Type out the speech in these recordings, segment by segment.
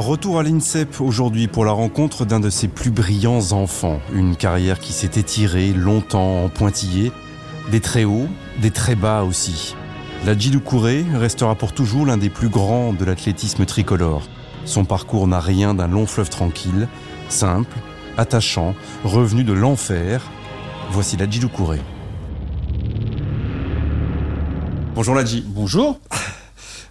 Retour à l'INSEP aujourd'hui pour la rencontre d'un de ses plus brillants enfants. Une carrière qui s'est étirée longtemps en pointillé. Des très hauts, des très bas aussi. La Kouré restera pour toujours l'un des plus grands de l'athlétisme tricolore. Son parcours n'a rien d'un long fleuve tranquille, simple, attachant, revenu de l'enfer. Voici la Kouré. Bonjour Ladji. Bonjour.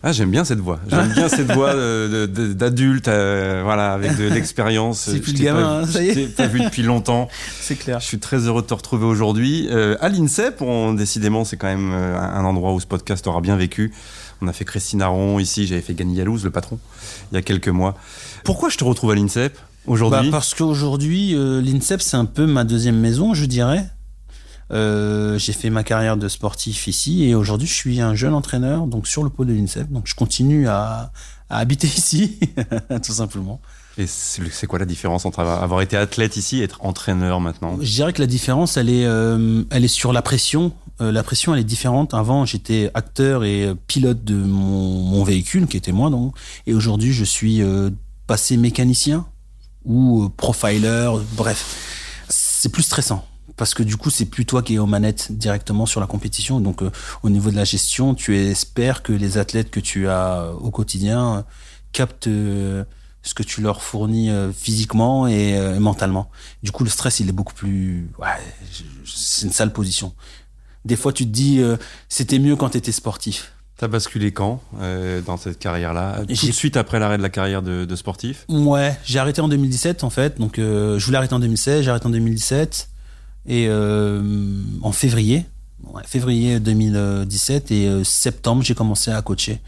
Ah, j'aime bien cette voix. J'aime bien cette voix d'adulte, euh, voilà, avec de l'expérience. C'est plus le gamin, hein, ça y est. pas vu depuis longtemps. C'est clair. Je suis très heureux de te retrouver aujourd'hui. Euh, à l'INSEP, on, décidément, c'est quand même euh, un endroit où ce podcast aura bien vécu. On a fait Christine Aron ici, j'avais fait Gany Yalouz, le patron, il y a quelques mois. Pourquoi je te retrouve à l'INSEP aujourd'hui? Bah Parce qu'aujourd'hui, l'INSEP, c'est un peu ma deuxième maison, je dirais. Euh, j'ai fait ma carrière de sportif ici et aujourd'hui je suis un jeune entraîneur donc sur le pôle de l'INSEP. Donc je continue à, à habiter ici, tout simplement. Et c'est quoi la différence entre avoir été athlète ici et être entraîneur maintenant? Je dirais que la différence, elle est, euh, elle est sur la pression. Euh, la pression, elle est différente. Avant, j'étais acteur et pilote de mon, mon, véhicule, qui était moi, donc. Et aujourd'hui, je suis passé mécanicien ou profiler, bref. C'est plus stressant parce que du coup c'est plus toi qui es aux manettes directement sur la compétition. Donc euh, au niveau de la gestion tu espères que les athlètes que tu as euh, au quotidien euh, captent ce que tu leur fournis physiquement et, mentalement. Du coup le stress il est beaucoup plus ouais, c'est une sale position. Des fois tu te dis c'était mieux quand tu étais sportif. T'as basculé quand dans cette carrière-là? Tout de suite après l'arrêt de la carrière de, de sportif? Ouais, j'ai arrêté en 2017 en fait. Donc je voulais arrêter en 2016, j'ai arrêté en 2017. Et euh, en février, février 2017 et euh, septembre, j'ai commencé à coacher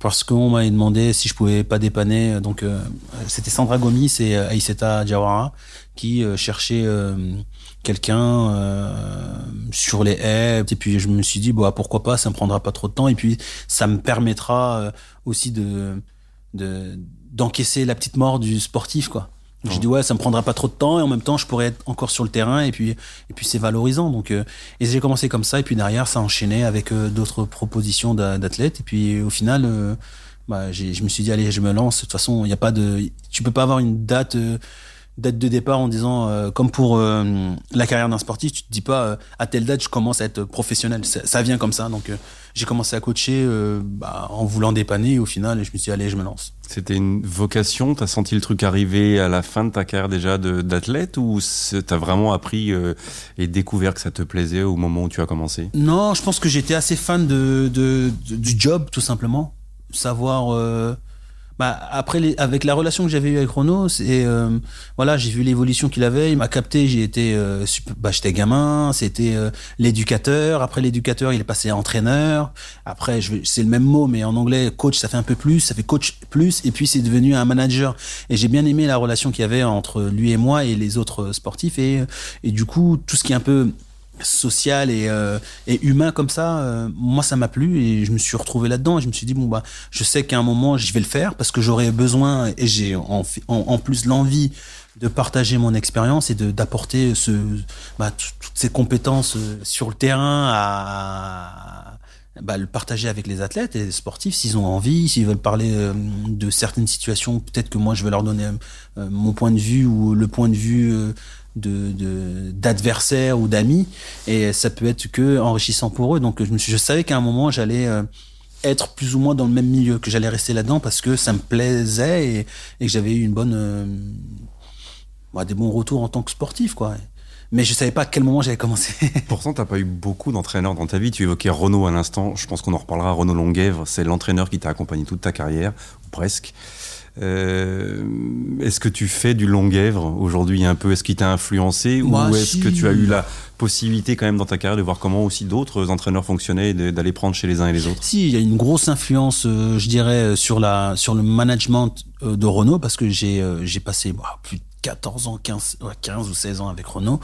parce qu'on m'avait demandé si je pouvais pas dépanner. Donc euh, c'était Sandra Gomis et Aïseta Diawara qui cherchaient quelqu'un sur les haies. Et puis je me suis dit bah pourquoi pas, ça me prendra pas trop de temps et puis ça me permettra aussi de d'encaisser la petite mort du sportif quoi. J'ai dit ouais, ça me prendra pas trop de temps et en même temps je pourrais être encore sur le terrain et puis et puis c'est valorisant. Donc euh, et j'ai commencé comme ça et puis derrière ça enchaînait avec euh, d'autres propositions d'athlètes. Et puis au final euh, bah, je me suis dit allez je me lance. De toute façon il y a pas de tu peux pas avoir une date date de départ en disant comme pour la carrière d'un sportif tu te dis pas à telle date je commence à être professionnel. Ça, ça vient comme ça. Donc j'ai commencé à coacher bah, en voulant dépanner. Et au final je me suis dit allez je me lance. C'était une vocation. T'as senti le truc arriver à la fin de ta carrière déjà d'athlète ou t'as vraiment appris euh, et découvert que ça te plaisait au moment où tu as commencé? Non, je pense que j'étais assez fan de, de, du job tout simplement. Savoir euh, bah, après, les, avec la relation que j'avais eue avec Renaud, c'est euh, voilà, j'ai vu l'évolution qu'il avait. Il m'a capté. J'ai été, euh, bah, j'étais gamin. C'était euh, l'éducateur. Après l'éducateur, il est passé entraîneur. Après, c'est le même mot, mais en anglais, coach, ça fait un peu plus. Ça fait coach plus. Et puis c'est devenu un manager. Et j'ai bien aimé la relation qu'il y avait entre lui et moi et les autres sportifs. Et, et du coup, tout ce qui est un peu social et, euh, et humain comme ça, euh, moi ça m'a plu et je me suis retrouvé là-dedans et je me suis dit bon bah je sais qu'à un moment je vais le faire parce que j'aurai besoin et j'ai en, en, plus l'envie de partager mon expérience et d'apporter ce bah, toutes ces compétences euh, sur le terrain à bah, le partager avec les athlètes et les sportifs s'ils ont envie, s'ils veulent parler de certaines situations, peut-être que moi je vais leur donner mon point de vue ou le point de vue de d'adversaires ou d'amis et ça peut être que enrichissant pour eux donc je me suis savais qu'à un moment j'allais euh, être plus ou moins dans le même milieu que j'allais rester là-dedans parce que ça me plaisait et, que j'avais eu une bonne euh, bah, des bons retours en tant que sportif quoi mais je savais pas à quel moment j'allais commencer. Pourtant, t'as pas eu beaucoup d'entraîneurs dans ta vie. Tu évoquais Renault à l'instant. Je pense qu'on en reparlera. Renault Longuèvre, c'est l'entraîneur qui t'a accompagné toute ta carrière, ou presque. Euh, est-ce que tu fais du Longuèvre aujourd'hui un peu? Est-ce qu'il t'a influencé ou est-ce que tu as eu la possibilité quand même dans ta carrière de voir comment aussi d'autres entraîneurs fonctionnaient et d'aller prendre chez les uns et les autres? Si, il y a une grosse influence, euh, je dirais, sur la sur le management euh, de Renault parce que j'ai j'ai passé bah, plus de 14 ans, 15, 15 ou 16 ans avec Renault.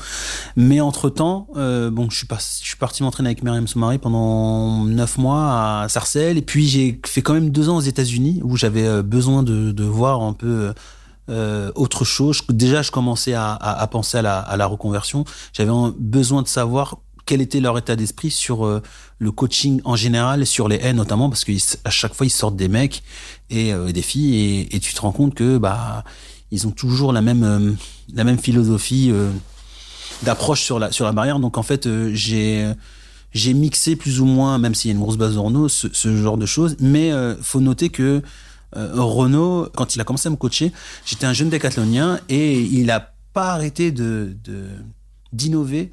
Mais entre-temps, euh, bon, je suis, pas, parti m'entraîner avec Myriam Soumari pendant 9 mois à Sarcelles. Et puis j'ai fait quand même deux ans aux États-Unis où j'avais euh, besoin de, voir un peu euh, autre chose. Déjà, je commençais à, penser à la, reconversion. J'avais besoin de savoir quel était leur état d'esprit sur le coaching en général sur les haies notamment parce qu'à chaque fois ils sortent des mecs et des filles et, et, tu te rends compte que bah ils ont toujours la même euh, la même philosophie d'approche sur la sur la barrière. Donc en fait j'ai j'ai mixé plus ou moins même s'il y a une grosse base de Renault ce, genre de choses. Mais faut noter que Renault quand il a commencé à me coacher j'étais un jeune décathlonien et il a pas arrêté de d'innover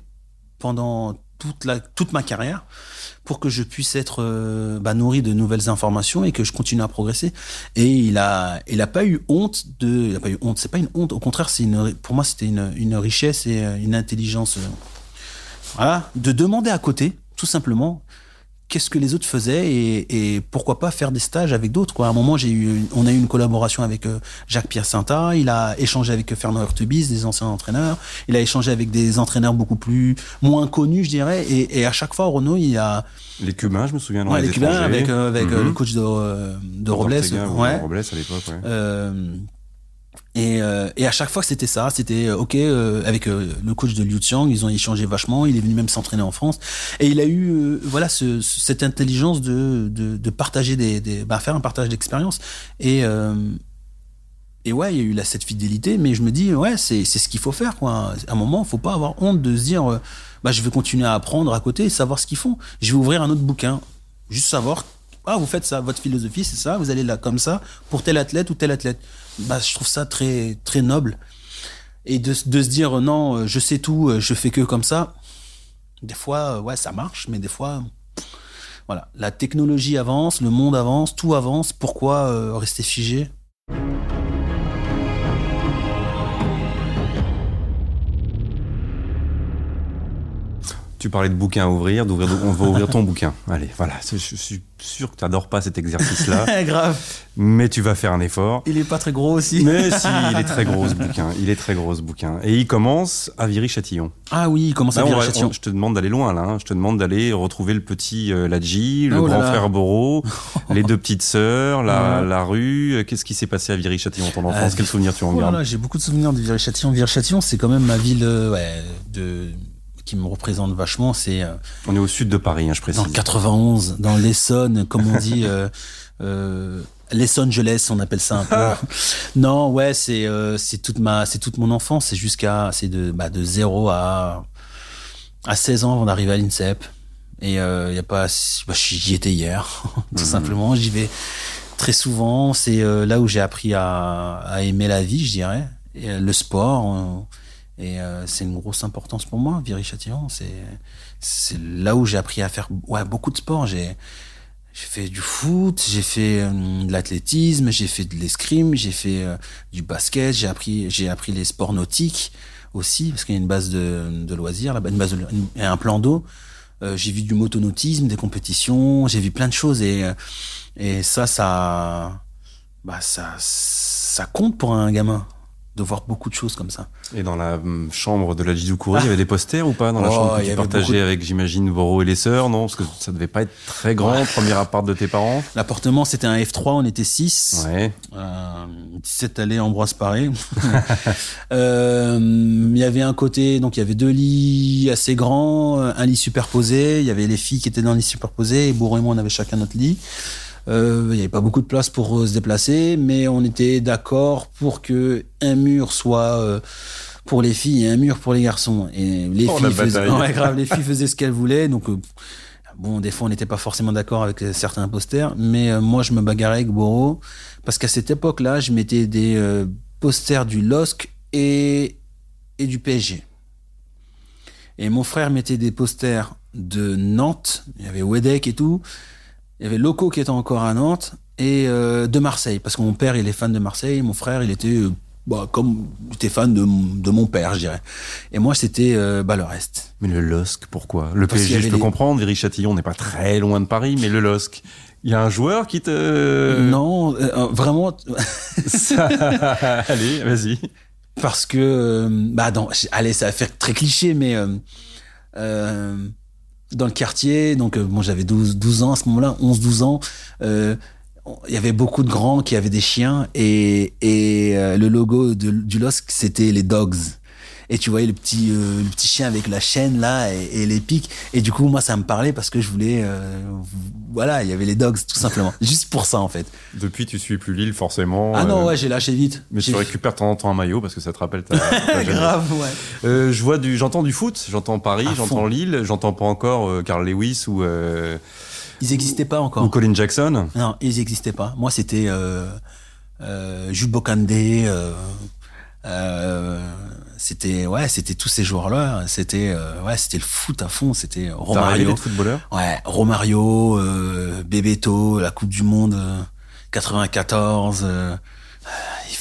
pendant toute, la, toute ma carrière pour que je puisse être euh, bah, nourri de nouvelles informations et que je continue à progresser. Et il a, il pas eu honte de, il a pas eu honte. C'est pas une honte. Au contraire, c'est une, pour moi, c'était une, une richesse et euh, une intelligence. Euh, voilà, de demander à côté, tout simplement, qu'est-ce que les autres faisaient et, et, pourquoi pas faire des stages avec d'autres quoi. À un moment, j'ai eu, on a eu une collaboration avec euh, Jacques Pierre Sainta. Il a échangé avec Fernand Hurtubis, des anciens entraîneurs. Il a échangé avec des entraîneurs beaucoup plus moins connus, je dirais. Et, et à chaque fois, Renault, il a les Cubains, je me souviens. Ouais, les, les Cubains avec euh, avec -hmm. le coach de de Robles. ouais. Robles à l'époque. Ouais. Euh, et, euh, et, à chaque fois c'était ça, c'était euh, ok euh, avec le coach de Liu Xiang, ils ont échangé vachement. Il est venu même s'entraîner en France et il a eu voilà ce, cette intelligence de, de, partager des, bah, faire un partage d'expérience et et ouais il y a eu là cette fidélité, mais je me dis ouais c'est ce qu'il faut faire quoi. À un moment faut pas avoir honte de se dire bah je vais continuer à apprendre à côté, et savoir ce qu'ils font. Je vais ouvrir un autre bouquin, juste savoir ah vous faites ça, votre philosophie c'est ça, vous allez là comme ça pour tel athlète ou tel athlète bah, je trouve ça très très noble. Et de, se dire non je sais tout je fais que comme ça des fois ouais ça marche mais des fois voilà. La technologie avance le monde avance tout avance. Pourquoi euh, rester figé? Tu parlais de bouquin à ouvrir, d'ouvrir, on va ouvrir ton bouquin. Allez, voilà. Je suis sûr que tu n'adores pas cet exercice-là. Grave. Mais tu vas faire un effort. Il est pas très gros aussi. Mais si, il est très gros ce bouquin. Il est très gros ce bouquin. Et il commence à Viry-Châtillon. Ah oui, il commence à Viry-Châtillon. Je te demande d'aller loin là. Hein. Je te demande d'aller retrouver le petit euh, Ladji, le oh grand frère Boro, les deux petites sœurs, la, ouais. la rue. Qu'est-ce qui s'est passé à Viry-Châtillon ton enfance euh, Quels souvenirs tu en gardes oh J'ai beaucoup de souvenirs de Viry-Châtillon. Viry-Châtillon, c'est quand même ma ville euh, ouais, de qui me représente vachement, c'est. Euh, on est au sud de Paris, hein, je précise. Dans 91, dans l'Essonne, comme on dit. Euh, l'Essonne Angeles, on appelle ça un peu. non, ouais, c'est euh, c'est toute ma c'est toute mon enfance, c'est jusqu'à c'est de bah, de 0 à à 16 ans avant d'arriver à l'INSEP. Et il euh, y a pas bah, j'y étais hier, tout mmh. simplement, j'y vais très souvent, c'est euh, là où j'ai appris à, à aimer la vie, je dirais, et, le sport et euh, c'est une grosse importance pour moi, Viry-Châtillon. C'est, là où j'ai appris à faire ouais, beaucoup de sport. J'ai, fait du foot, j'ai fait euh, de l'athlétisme, j'ai fait de l'escrime, j'ai fait euh, du basket, j'ai appris, appris les sports nautiques aussi, parce qu'il y a une base de, loisirs là-bas, une base de, une, un plan d'eau. J'ai vu du motonautisme, des compétitions, j'ai vu plein de choses et, et ça, ça, bah, ça, ça compte pour un gamin de voir beaucoup de choses comme ça. Et dans la hum, chambre de la Jizukouri, ah. il y avait des posters ou pas dans la oh, chambre que tu partageais de... avec, j'imagine, Boro et les sœurs, non? Parce que ça devait pas être très grand, ouais. premier appart de tes parents. L'appartement, c'était un F3, on était 6. Ouais. Euh, 17 allées Ambroise Paré. euh, il y avait un côté, donc il y avait deux lits assez grands, un lit superposé, il y avait les filles qui étaient dans le lit superposé, et Boro et moi, on avait chacun notre lit. Euh, il n'y avait pas beaucoup de place pour euh, se déplacer, mais on était d'accord pour que un mur soit euh, pour les filles et un mur pour les garçons. Et les oh, filles faisaient, ouais, grave, les filles faisaient ce qu'elles voulaient, donc. Bon, des fois, on n'était pas forcément d'accord avec certains posters, mais moi, je me bagarrais avec Boro parce qu'à cette époque-là, je mettais des euh, posters du LOSC et, et du PSG. Et mon frère mettait des posters de Nantes, il y avait Wedek et tout, il y avait Loco qui était encore à Nantes et euh, de Marseille parce que mon père il est fan de Marseille mon frère il était euh, bah, comme était fan de, de mon père je dirais. Et moi c'était euh, bah, le reste. Mais le LOSC pourquoi? Le parce PSG je peux les... comprendre Viry-Châtillon n'est pas très loin de Paris mais le LOSC il y a un joueur qui te non euh, vraiment Ça... allez vas-y. Parce que bah dans allez ça va faire très cliché mais euh, dans le quartier donc euh, bon j'avais 12 12 ans à ce moment-là 11 12 ans euh, il y avait beaucoup de grands qui avaient des chiens et et euh, le logo de, du LOSC c'était les dogs et tu voyais le petit euh, le petit chien avec la chaîne là et, et les pics et du coup moi ça me parlait parce que je voulais euh, voilà il y avait les dogs tout simplement juste pour ça en fait Depuis, tu suis plus Lille, forcément. ah non euh, ouais j'ai lâché vite Mais tu récupères de temps en temps un maillot parce que ça te rappelle ta. ta grave ouais je vois du, j'entends du foot, j'entends Paris, j'entends. Lille, j'entends pas encore Carl Lewis ou, ils existaient pas encore ou Colin Jackson. Non, ils n'existaient pas. Moi, c'était euh, euh, Jules Bocandé. Euh, c'était ouais, c'était tous ces joueurs-là. C'était euh, ouais, c'était le foot à fond. C'était Romario. footballeur? Ouais, Romario, euh, Bebeto, la Coupe du Monde euh, 94.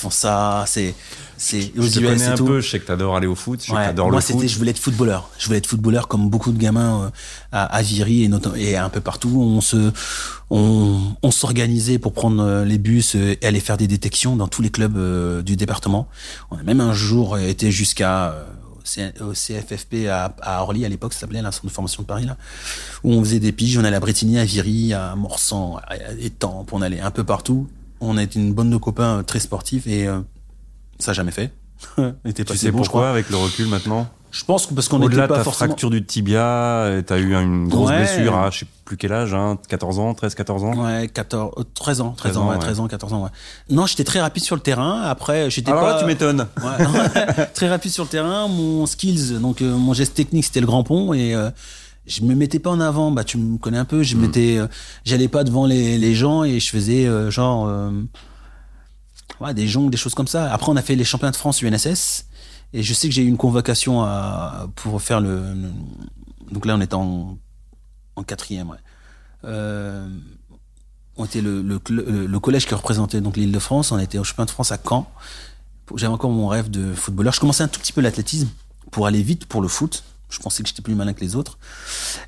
Font ça. C'est c'est aux Je US et un tout. peu, je sais que t'adores aller au foot, je sais que Ouais, moi c'était je voulais être footballeur. Je voulais être footballeur comme beaucoup de gamins euh, à, à Viry et, notam- et un peu partout. On se on, on s'organisait pour prendre euh, les bus et aller faire des détections dans tous les clubs euh, du département. On a même un jour été jusqu'à au CFFP à, à Orly à l'époque ça s'appelait la centre de formation de Paris là où on faisait des piges. On allait à Bretigny à Viry à Morsan à Étampes on allait un peu partout on a été une bande de copains euh, très sportifs et euh, ça a jamais fait Tu sais bon, je pourquoi crois. avec le recul maintenant? Je pense que parce qu'on Au-delà n'était de pas ta forcément. fracture du tibia, euh, t'as eu une grosse Ouais. blessure à je sais plus quel âge, hein, 14 ans, 13, 14 ans? Ouais, 14, euh, 13 ans, 13, 13 ans, ouais, ouais. 13 ans, 14 ans, ouais. Non, j'étais très rapide sur le terrain. Après, j'étais pas. là, tu m'étonnes. Très rapide sur le terrain. Mon skills, donc euh, mon geste technique, c'était le grand pont et euh, je me mettais pas en avant. Bah, tu me connais un peu. Je Mm. mettais, euh, j'allais pas devant les, les gens et je faisais euh, genre euh, ouais, des jongles, des choses comme ça. Après, on a fait les championnats de France UNSS et je sais que j'ai eu une convocation à, pour faire le, le- donc là, on était en, en quatrième. Ouais. Euh, on était le, collège qui représentait donc l'île de France. On était au championnat de France à Caen. J'avais encore mon rêve de footballeur. Je commençais un tout petit peu l'athlétisme pour aller vite pour le foot. Je pensais que j'étais plus malin que les autres.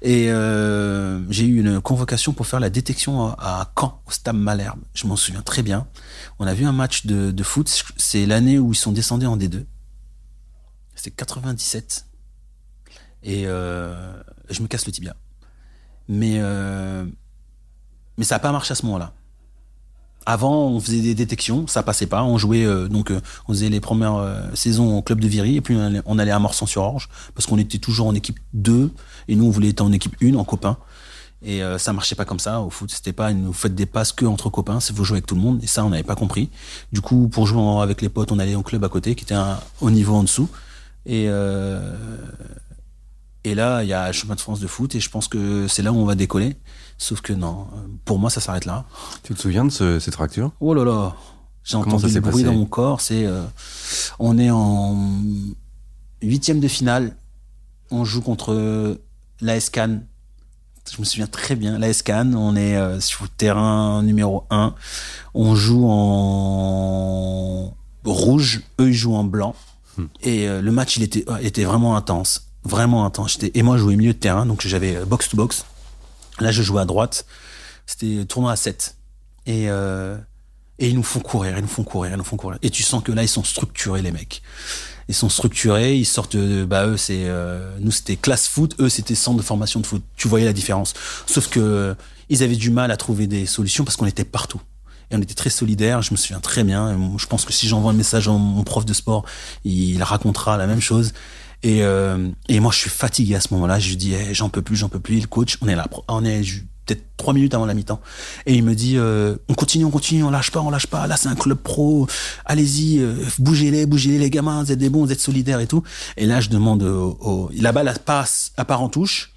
Et euh, j'ai eu une convocation pour faire la détection à, Caen, au Stade Malherbe. Je m'en souviens très bien. On a vu un match de, de foot. C'est l'année où ils sont descendus en D2. C'était 97. Et euh, je me casse le tibia. Mais, euh, mais ça n'a pas marché à ce moment-là. Avant, on faisait des détections, ça passait pas. On jouait euh, donc, euh, on faisait les premières euh, saisons au club de Viry et puis on allait, à Morsan-sur-Orge parce qu'on était toujours en équipe 2 et nous on voulait être en équipe 1 en copains. Et euh, ça marchait pas comme ça au foot. C'était pas une, vous faites des passes que entre copains, c'est vous jouer avec tout le monde. Et ça, on n'avait pas compris. Du coup, pour jouer avec les potes, on allait au club à côté qui était un, au niveau en dessous. Et euh, et là, il y a le championnat de France de foot et je pense que c'est là où on va décoller. Sauf que non, euh, pour moi, ça s'arrête là. Tu te souviens de ce- cette fracture? Oh là là, j'ai entendu le bruit dans mon corps. C'est, euh, on est en huitième de finale. On joue contre l'AS Cannes. Je me souviens très bien. L'AS Cannes, on est euh, sur le terrain numéro 1. On joue en rouge. Eux, ils jouent en blanc. Et euh, le match, il était, il était vraiment intense. Vraiment intense. Et moi, je jouais milieu de terrain. Donc, j'avais euh, box to box. Là, je jouais à droite. C'était tournoi à 7. Et, euh, et ils nous font courir, ils nous font courir, ils nous font courir. Et tu sens que là, ils sont structurés, les mecs. Ils sont structurés, ils sortent de, bah, eux, c'est, euh, nous, c'était classe foot, eux, c'était centre de formation de foot. Tu voyais la différence. Sauf que, euh, ils avaient du mal à trouver des solutions parce qu'on était partout. Et on était très solidaires, je me souviens très bien. Je pense que si j'envoie un message à mon prof de sport, il racontera la même chose. Et, euh, et moi, je suis fatigué à ce moment-là. Je lui dis, Eh, j'en peux plus, j'en peux plus. Le coach, on est là, on est peut-être trois minutes avant la mi-temps. Et il me dit, euh, on continue, on continue, on lâche pas, on lâche pas. Là, c'est un club pro. Allez-y, euh, bougez-les, bougez-les, les gamins. Vous êtes des bons, vous êtes solidaires et tout. Et là, je demande au, au- la balle passe à part en touche.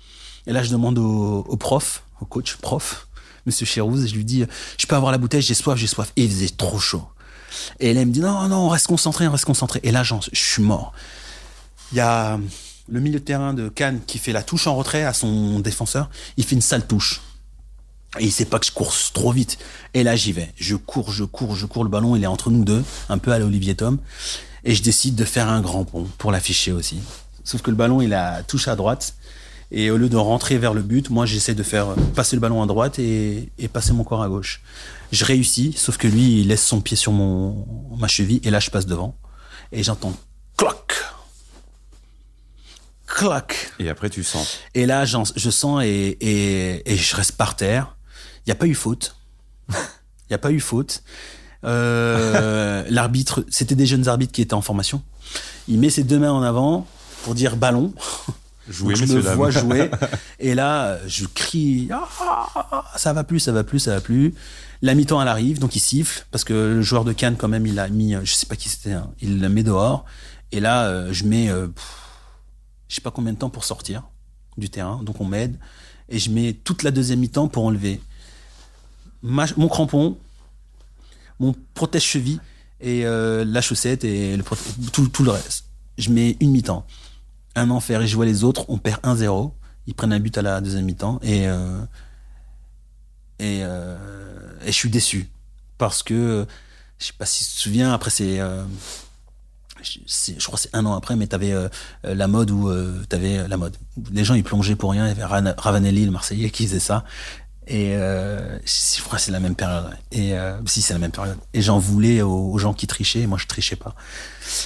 Et là, je demande au, au prof, au coach prof, Monsieur Chérouz, je lui dis, je peux avoir la bouteille, j'ai soif, j'ai soif. Et il faisait trop chaud. Et là, il me dit, non, non, on reste concentré, on reste concentré. Et là, je suis mort. Il y a le milieu de terrain de Cannes qui fait la touche en retrait à son défenseur. Il fait une sale touche. Et il sait pas que je cours trop vite. Et là, j'y vais. Je cours, je cours, je cours. Le ballon, il est entre nous deux, un peu à l'Olivier Tom. Et je décide de faire un grand pont pour l'afficher aussi. Sauf que le ballon, il a touche à droite. Et au lieu de rentrer vers le but, moi, j'essaie de faire passer le ballon à droite et, passer mon corps à gauche. Je réussis, sauf que lui, il laisse son pied sur mon, ma cheville et là, je passe devant. et j'entends cloc, cloc. Et après, tu sens. Et là, je sens et, et, et je reste par terre. Il n'y a pas eu faute. Il n'y a pas eu faute. Euh, L'arbitre, c'était des jeunes arbitres qui étaient en formation. Il met ses deux mains en avant pour dire ballon. Jouer, je me dames. vois jouer. et là, je crie Ah, ça va plus, ça va plus, ça va plus. La mi-temps, elle arrive, donc il siffle parce que le joueur de Cannes, quand même, il a mis, je sais pas qui c'était, hein, il la met dehors. Et là, euh, je mets, euh, pff, je sais pas combien de temps pour sortir du terrain, donc on m'aide et je mets toute la deuxième mi-temps pour enlever ma- mon crampon, mon protège-cheville et euh, la chaussette et le tout, tout le reste. Je mets une mi-temps un enfer et je vois les autres, on perd 1-0. Ils prennent un but à la deuxième mi-temps et euh, et, euh, et je suis déçu parce que je sais pas si tu te souviens. Après c'est euh, je, crois que c'est un an après, mais t'avais euh, la mode où euh, t'avais la mode. Les gens ils plongeaient pour rien. Il y avait Ravanelli, le Marseillais, qui faisait ça. Et euh, je crois que c'est la même période. Et euh, si c'est la même période. Et j'en voulais aux, aux gens qui trichaient. et Moi je trichais pas.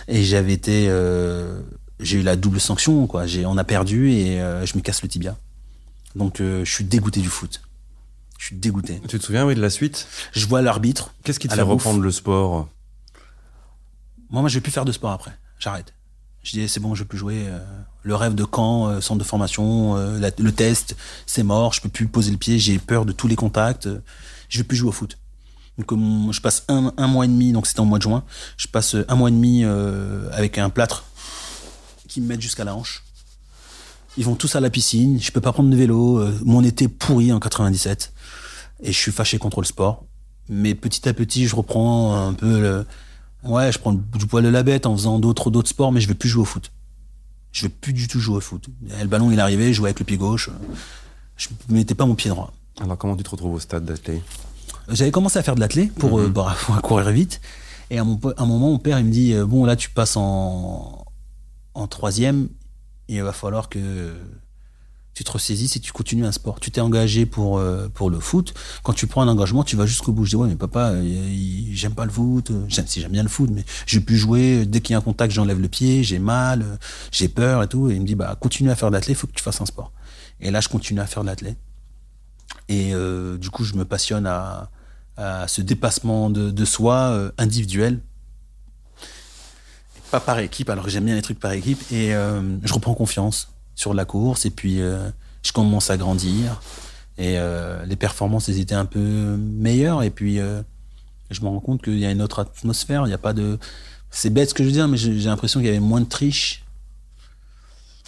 Et j'avais été, euh, j'ai eu la double sanction quoi. J'ai, on a perdu et je me casse le tibia. Donc je suis dégoûté du foot. Je suis dégoûté. Tu te souviens, oui, de la suite? Je vois l'arbitre. Qu'est-ce qui te fait reprendre le sport? Moi, moi, je vais plus faire de sport après. J'arrête. Je dis c'est bon, je vais plus jouer. euh, le rêve de camp, euh, centre de formation, euh, le test, c'est mort. Je peux plus poser le pied. J'ai peur de tous les contacts. je vais plus jouer au foot. Donc, je passe un, mois et demi. Donc, c'était en mois de juin. Je passe un mois et demi avec un plâtre qui me met jusqu'à la hanche. Ils vont tous à la piscine. Je peux pas prendre de vélo. mon été pourri en 97. Et je suis fâché contre le sport. Mais petit à petit, je reprends un peu le, Ouais, je prends du poil de la bête en faisant d'autres d'autres sports, mais je vais plus jouer au foot. Je vais plus du tout jouer au foot. Et le ballon, il est arrivé, je jouais avec le pied gauche. Je mettais pas mon pied droit. Alors, comment tu te retrouves au stade d'athlée J'avais commencé à faire de l'athlé pour, euh, bah, pour courir vite. Et à, mon, po- à un moment, mon père, il me dit euh, Bon, là, tu passes en, en troisième. Il va falloir que tu te ressaisisses et tu continues un sport. Tu t'es engagé pour, euh, pour le foot. Quand tu prends un engagement, tu vas jusqu'au bout. Je dis Ouais, mais papa, euh, j'aime pas le foot. Si j'aime bien le foot, mais je vais plus jouer. Dès qu'il y a un contact, j'enlève le pied. J'ai mal, euh, j'ai peur et tout. Et il me dit Bah, continue à faire de l'athlé, il faut que tu fasses un sport. Et là, je continue à faire de l'athlé. Et du coup, je me passionne à, à ce dépassement de, de soi individuel. Pas par équipe, alors que j'aime bien les trucs par équipe. Et je reprends confiance sur la course. Et puis, euh, je commence à grandir. Et euh, les performances, elles étaient un peu meilleures. Et puis, euh, je me rends compte qu'il y a une autre atmosphère. Il n'y a pas de. C'est bête ce que je veux dire, mais j'ai l'impression qu'il y avait moins de triche.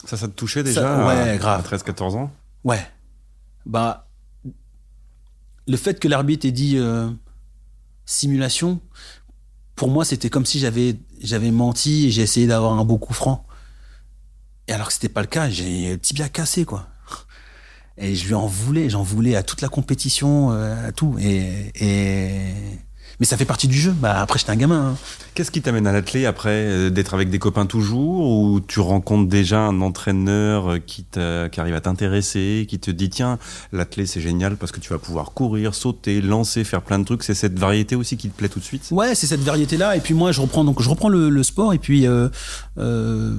Ça, ça te touchait déjà Ça- ouais, à- grave. À 13-14 ans? Ouais. Bah, le fait que l'arbitre ait dit simulation, pour moi, c'était comme si j'avais j'avais menti et j'ai essayé d'avoir un beau coup franc. Et alors que c'était pas le cas, j'ai le tibia cassé, quoi. Et je lui en voulais, j'en voulais à toute la compétition, euh, à tout. Et, et... Mais ça fait partie du jeu. Bah, après, j'étais un gamin. hein. Qu'est-ce qui t'amène à l'athlé après euh, D'être avec des copains toujours Ou tu rencontres déjà un entraîneur euh, qui, qui arrive à t'intéresser, qui te dit tiens, l'athlé c'est génial parce que tu vas pouvoir courir, sauter, lancer, faire plein de trucs. C'est cette variété aussi qui te plaît tout de suite? Ouais, c'est cette variété-là. Et puis moi, je reprends donc je reprends le, le sport. Et puis euh, euh,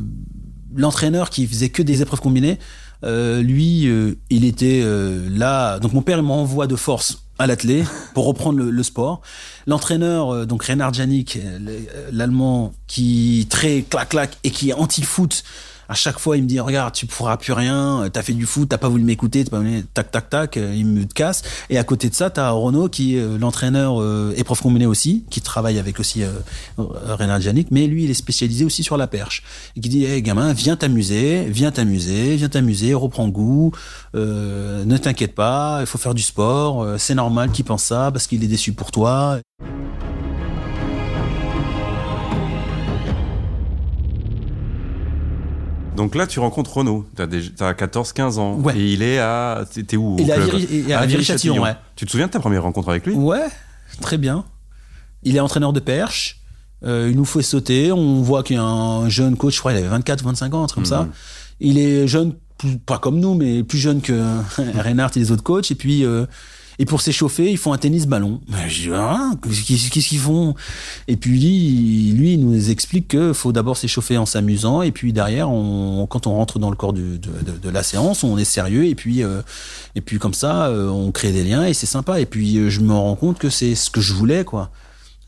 l'entraîneur qui faisait que des épreuves combinées, euh, lui, euh, il était euh, là. Donc mon père, m'envoie de force à l'athlé pour reprendre le, sport. L'entraîneur, donc Reinhard Janik, le- l'allemand, qui très clac clac et qui est anti-foot. À chaque fois, il me dit regarde, tu pourras plus rien. T'as fait du foot, t'as pas voulu m'écouter, pas voulu... tac tac tac. euh, Il me casse. Et à côté de ça, t'as Renaud qui est euh, l'entraîneur euh, épreuve combinée aussi, qui travaille avec aussi euh, euh, Reinhard Janik, mais lui, il est spécialisé aussi sur la perche. Et qui dit hey, gamin, viens t'amuser, viens t'amuser, viens t'amuser, reprends goût. euh, ne t'inquiète pas, il faut faire du sport. euh, c'est normal qu'il pense ça parce qu'il est déçu pour toi. Donc là, tu rencontres Renaud. T'as déjà- t'as 14-15 ans. Ouais. Et il est à. T'es où Il est à à À Viry-Châtillon, ouais. Tu te souviens de ta première rencontre avec lui? Ouais, très bien. Il est entraîneur de perche. Euh, il nous fait sauter. On voit qu'il y a un jeune coach, je crois, il avait 24, 25 ans, un truc comme ça. Mhm. Il est jeune, plus- pas comme nous, mais plus jeune que Reinhardt et les autres coachs. Et puis, euh, Et pour s'échauffer, ils font un tennis ballon. Je dis, ah, qu'est-ce qu'ils font? Et puis lui, lui, il nous explique qu'il faut d'abord s'échauffer en s'amusant, et puis derrière, quand on rentre dans le corps de, de, de, la séance, on est sérieux, et puis, euh, et puis comme ça, euh, on crée des liens, et c'est sympa. Et puis euh, je me rends compte que c'est ce que je voulais, quoi.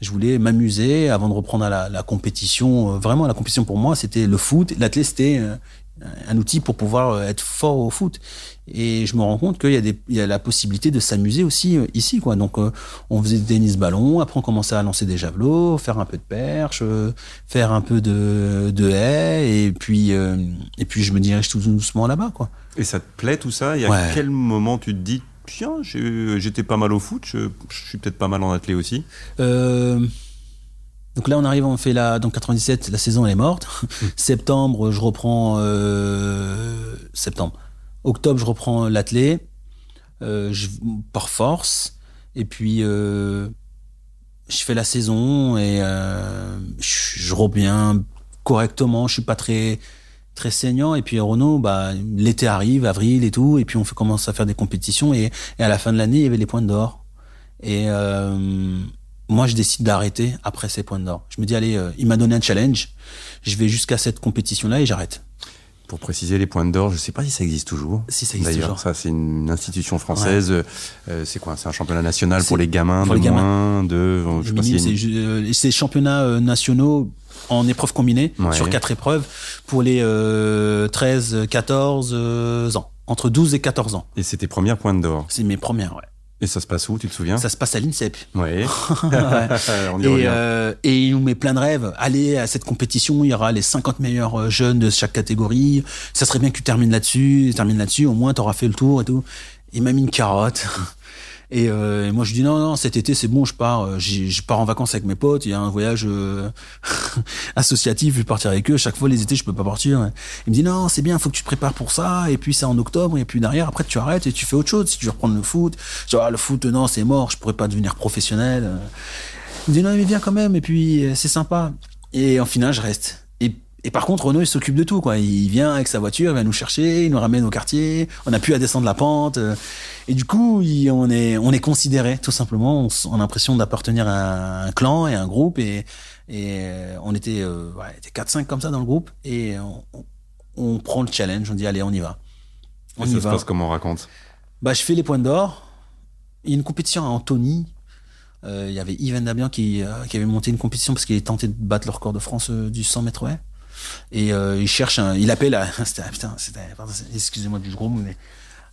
Je voulais m'amuser avant de reprendre la, la compétition. Vraiment, la compétition pour moi, c'était le foot. L'athlète, c'était un outil pour pouvoir être fort au foot. Et je me rends compte qu'il y a des, il y a la possibilité de s'amuser aussi euh, ici, quoi. Donc, euh, on faisait du tennis ballon, après on commençait à lancer des javelots, faire un peu de perche, euh, faire un peu de, de haie, et puis, et puis je me dirige tout doucement là-bas, quoi. Et ça te plaît tout ça? Et à quel moment tu te dis, tiens, j'étais pas mal au foot, je, suis peut-être pas mal en athlé aussi? Donc là, on arrive, on fait la, donc 97, la saison elle est morte. septembre, je reprends, septembre. Octobre, je reprends l'athlé, euh, par force, et puis euh, je fais la saison et euh, je, reviens correctement. Je suis pas très très saignant. Et puis Renault, bah, l'été arrive, avril et tout, et puis on commence à faire des compétitions et, à la fin de l'année, il y avait les points d'or. Et moi, je décide d'arrêter après ces points d'or. Je me dis, allez, il m'a donné un challenge, je vais jusqu'à cette compétition-là et j'arrête. Pour préciser les points d'or, je ne sais pas si ça existe toujours. Si ça existe toujours. ça c'est une institution française. Euh, c'est quoi C'est un championnat national pour les gamins pour de les moins de. Je c'est championnats euh, nationaux en épreuves combinées sur quatre épreuves pour les 13, 14 ans, entre 12 et 14 ans. Et c'est tes premières points d'or. C'est mes premières, ouais. Et ça se passe où, tu te souviens? Ça se passe à l'INSEP. Oui. et, euh, et il nous met plein de rêves. Allez à cette compétition, il y aura les 50 meilleurs euh, jeunes de chaque catégorie. Ça serait bien que tu termines là-dessus, termines là-dessus, au moins tu auras fait le tour et tout. Il m'a mis une carotte. Euh, et, moi, je dis non, non, cet été, c'est bon, je pars. Euh, je pars en vacances avec mes potes. Il y a un voyage euh, associatif. Je vais partir avec eux. Chaque fois, les étés, je peux pas partir. Il me dit non, c'est bien, faut que tu te prépares pour ça. Et puis, c'est en octobre. Et puis derrière, après, tu arrêtes et tu fais autre chose. Si tu veux reprendre le foot, dis, ah, le foot, non, c'est mort. Je pourrais pas devenir professionnel. Il me dit non, mais viens quand même. Et puis, c'est sympa. Et en final, je reste. Et par contre, Renault, il s'occupe de tout, quoi. Il vient avec sa voiture, il va nous chercher, il nous ramène au quartier. On n'a plus à descendre la pente. Et du coup, on est, on est considéré, tout simplement. On, a l'impression d'appartenir à un clan et un groupe. Et, et euh, on était, euh, ouais, 4-5 comme ça dans le groupe. Et on, on, prend le challenge. On dit, allez, on y va. On et ça se passe comment on raconte? Bah, je fais les points d'or. Il y a une compétition à Antony. Euh, il y avait Yvan Dabian qui, qui avait monté une compétition parce qu'il tenté de battre le record de France du 100 mètres ouais et euh, il cherche un, il appelle à, excusez-moi du gros mais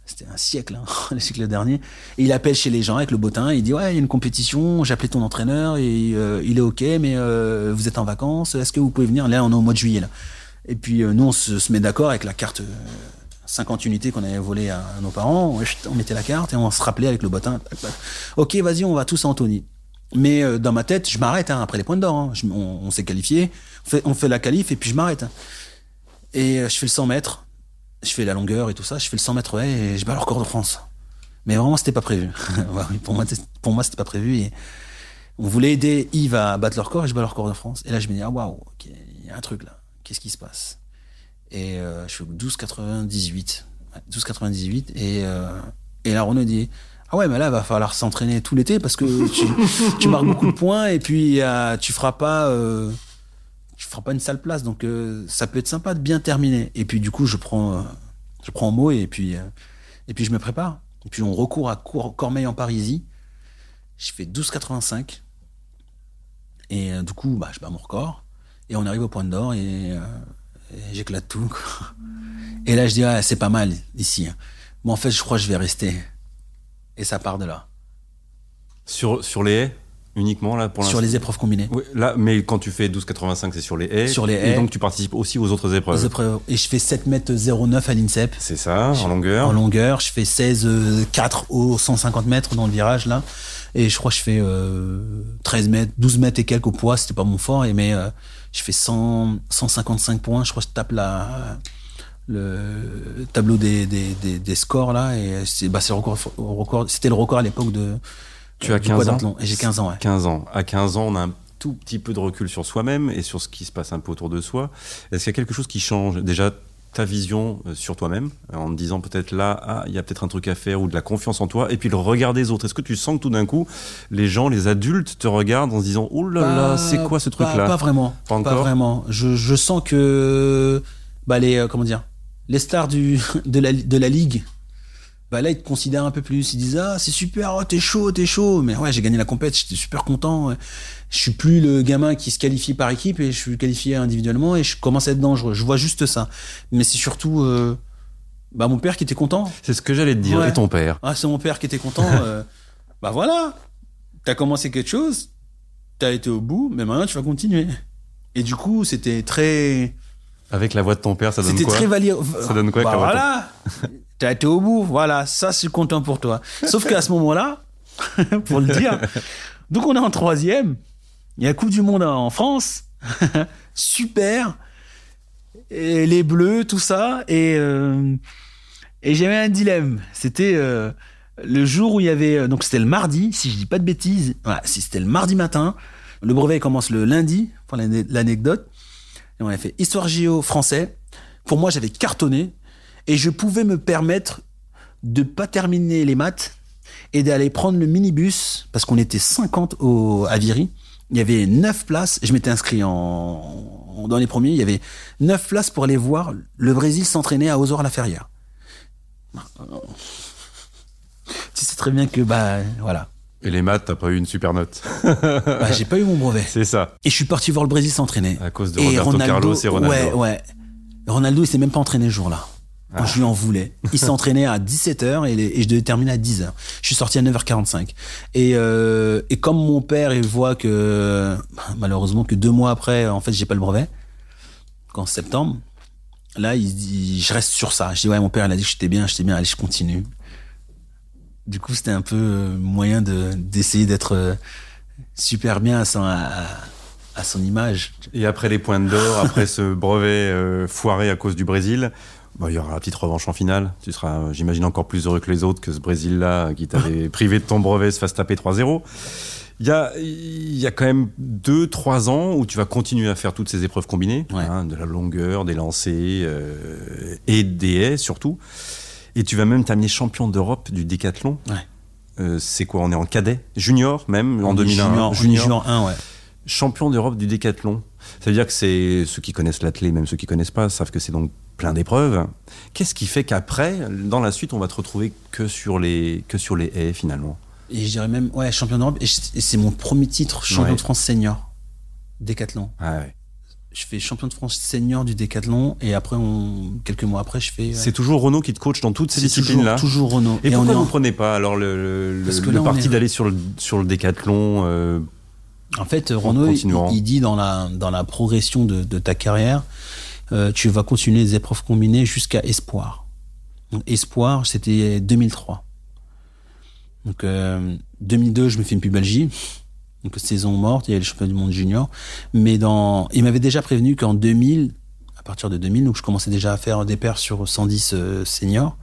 c'était un siècle, hein, le siècle dernier. Et il appelle chez les gens avec le bottin, il dit ouais, il y a une compétition, j'ai appelé ton entraîneur et euh, il est ok, mais euh, vous êtes en vacances, est-ce que vous pouvez venir? Là, on est au mois de juillet là. Et puis nous, on se, met d'accord avec la carte 50 unités qu'on avait volées à, nos parents, on mettait la carte et on se rappelait avec le bottin. Ok, vas-y, on va tous à Anthony. Mais dans ma tête, je m'arrête hein, après les points d'or. Hein. on, s'est qualifié on fait, la qualif et puis je m'arrête. Et euh, je fais le 100 mètres, je fais la longueur et tout ça, je fais le 100 mètres et je bats le record de France. Mais vraiment, c'était pas prévu. pour moi, pour moi, c'était pas prévu. On voulait aider Yves à battre le record et je bats le record de France. Et là, je me dis, ah waouh, il y a un truc là. Qu'est-ce qui se passe? Et euh, je fais 12,98. 12,98. Et, euh, et là, Renaud dit, ah ouais, mais là, il va falloir s'entraîner tout l'été parce que tu, tu, marques beaucoup de points et puis euh, tu feras pas je ferai pas une sale place. Donc euh, ça peut être sympa de bien terminer. Et puis du coup, je prends, euh, je prends mot et puis, euh, et puis je me prépare. Et puis on recourt à Cormeil en Parisie. Je fais 12,85. Et du coup, bah, je bats mon record. Et on arrive au point d'or et, j'éclate tout. Et là, je dis, ah, c'est pas mal ici. Mais en fait, je crois que je vais rester. Et ça part de là. Sur, sur les haies uniquement là pour Sur les épreuves combinées. Oui, là, mais quand tu fais 12,85, c'est sur les haies. Sur les haies. Et donc tu participes aussi aux autres épreuves. épreuves. Et je fais 7 mètres 09 à l'INSEP. C'est ça, en longueur. En longueur. Je fais 16 4 aux 150 mètres dans le virage là. Et je crois que je fais euh, 13 mètres, 12 mètres et quelques au poids. C'était pas mon fort. Et mais euh, je fais 100, 155 points. Je crois que je tape la le tableau des, des, des, scores là et c'est bah, record, record c'était le record à l'époque de tu as 15 ans Et j'ai 15 ans, ouais. 15 ans. À 15 ans, on a un tout petit peu de recul sur soi-même et sur ce qui se passe un peu autour de soi. Est-ce qu'il y a quelque chose qui change? Déjà, ta vision euh, sur toi-même, en te disant peut-être là, ah, il y a peut-être un truc à faire ou de la confiance en toi, et puis le regard des autres. Est-ce que tu sens que tout d'un coup, les gens, les adultes te regardent en se disant, oh là là, c'est quoi ce truc-là? Pas vraiment. Pas encore? vraiment. Je, je sens que bah, les, euh, comment dire, les stars du, de, la, de la ligue, bah là ils te considèrent un peu plus. Ils disent ah c'est super oh, t'es chaud t'es chaud. Mais ouais j'ai gagné la compète j'étais super content. Je suis plus le gamin qui se qualifie par équipe et je suis qualifié individuellement et je commence à être dangereux. Je vois juste ça. Mais c'est surtout euh, bah mon père qui était content. C'est ce que j'allais te dire. Ouais. et ton père ah c'est mon père qui était content euh, bah voilà. T'as commencé quelque chose t'as été au bout mais maintenant tu vas continuer. Et du coup c'était très avec la voix de ton père ça donne c'était quoi très vali- Ça donne quoi bah voilà. T'as été au bout voilà. Ça je suis content pour toi. Sauf qu'à ce moment-là pour le dire donc on est en troisième. Il y a Coupe du Monde en France. Super. Et les bleus tout ça. Et euh, et j'avais un dilemme. C'était euh, le jour où il y avait euh, donc c'était le mardi si je dis pas de bêtises. Voilà si c'était le mardi matin. Le brevet commence le lundi pour l'ane- l'anecdote on a fait histoire géo français pour moi j'avais cartonné et je pouvais me permettre de pas terminer les maths et d'aller prendre le minibus parce qu'on était 50 au, à. Il y avait 9 places. Je m'étais inscrit dans les premiers. Il y avait 9 places pour aller voir le Brésil s'entraîner à Ozor-la-Ferrière. Tu sais très bien que, bah, voilà. Et les maths t'as pas eu une super note Bah, j'ai pas eu mon brevet. c'est ça Et je suis parti voir le Brésil s'entraîner. à cause de Roberto Carlos et Ronaldo Ouais, ouais. Ronaldo, il s'est même pas entraîné ce jour-là. Quand Ah. je lui en voulais. Il s'entraînait à 17h et, les- et je devais terminer à 10h. Je suis sorti à 9h45. Et, euh, et comme mon père, il voit que, malheureusement, que deux mois après, en fait, j'ai pas le brevet, qu'en septembre, là, il dit, je reste sur ça. Je dis, ouais, mon père, il a dit que j'étais bien, j'étais bien, allez, je continue. Du coup, c'était un peu euh, moyen de, d'essayer d'être euh, super bien à son, à, à son image. Et après les points d'or, après ce brevet euh, foiré à cause du Brésil, bah, il y aura la petite revanche en finale. Tu seras, j'imagine, encore plus heureux que les autres que ce Brésil-là qui t'avait privé de ton brevet se fasse taper 3-0. Il y a, il y a quand même 2-3 ans où tu vas continuer à faire toutes ces épreuves combinées, Ouais. hein, de la longueur, des lancers euh, et des haies surtout. Et tu vas même terminer champion d'Europe du décathlon. Ouais. Euh, c'est quoi On est en cadet, junior même, en On est 2001. Junior, on est junior 1, ouais. champion d'Europe du décathlon. Ça veut dire que c'est ceux qui connaissent l'athlète, même ceux qui connaissent pas, savent que c'est donc plein d'épreuves. Qu'est-ce qui fait qu'après, dans la suite, on va te retrouver que sur les que sur les haies finalement? Et je dirais même, ouais, champion d'Europe. Et, c'est mon premier titre, champion Ouais. de France senior. Décathlon. Ah ouais. Je fais champion de France senior du décathlon. Et après, on, quelques mois après, je fais. euh, C'est toujours Renault qui te coach dans toutes ces c'est disciplines-là. toujours, toujours Renault. Et, pourquoi vous en, ne prenez pas alors le, le, là, parti est- d'aller sur le sur le décathlon euh, en fait, Renault, il, dit dans la, dans la progression de, de ta carrière, euh, tu vas continuer les épreuves combinées jusqu'à Espoir. Donc, Espoir, c'était 2003. Donc, euh, 2002, je me fais une pubalgie. Donc, saison morte, il y a le championnat du monde junior. Mais dans, il m'avait déjà prévenu qu'en 2000, à partir de 2000, donc je commençais déjà à faire des paires sur 110 euh, seniors,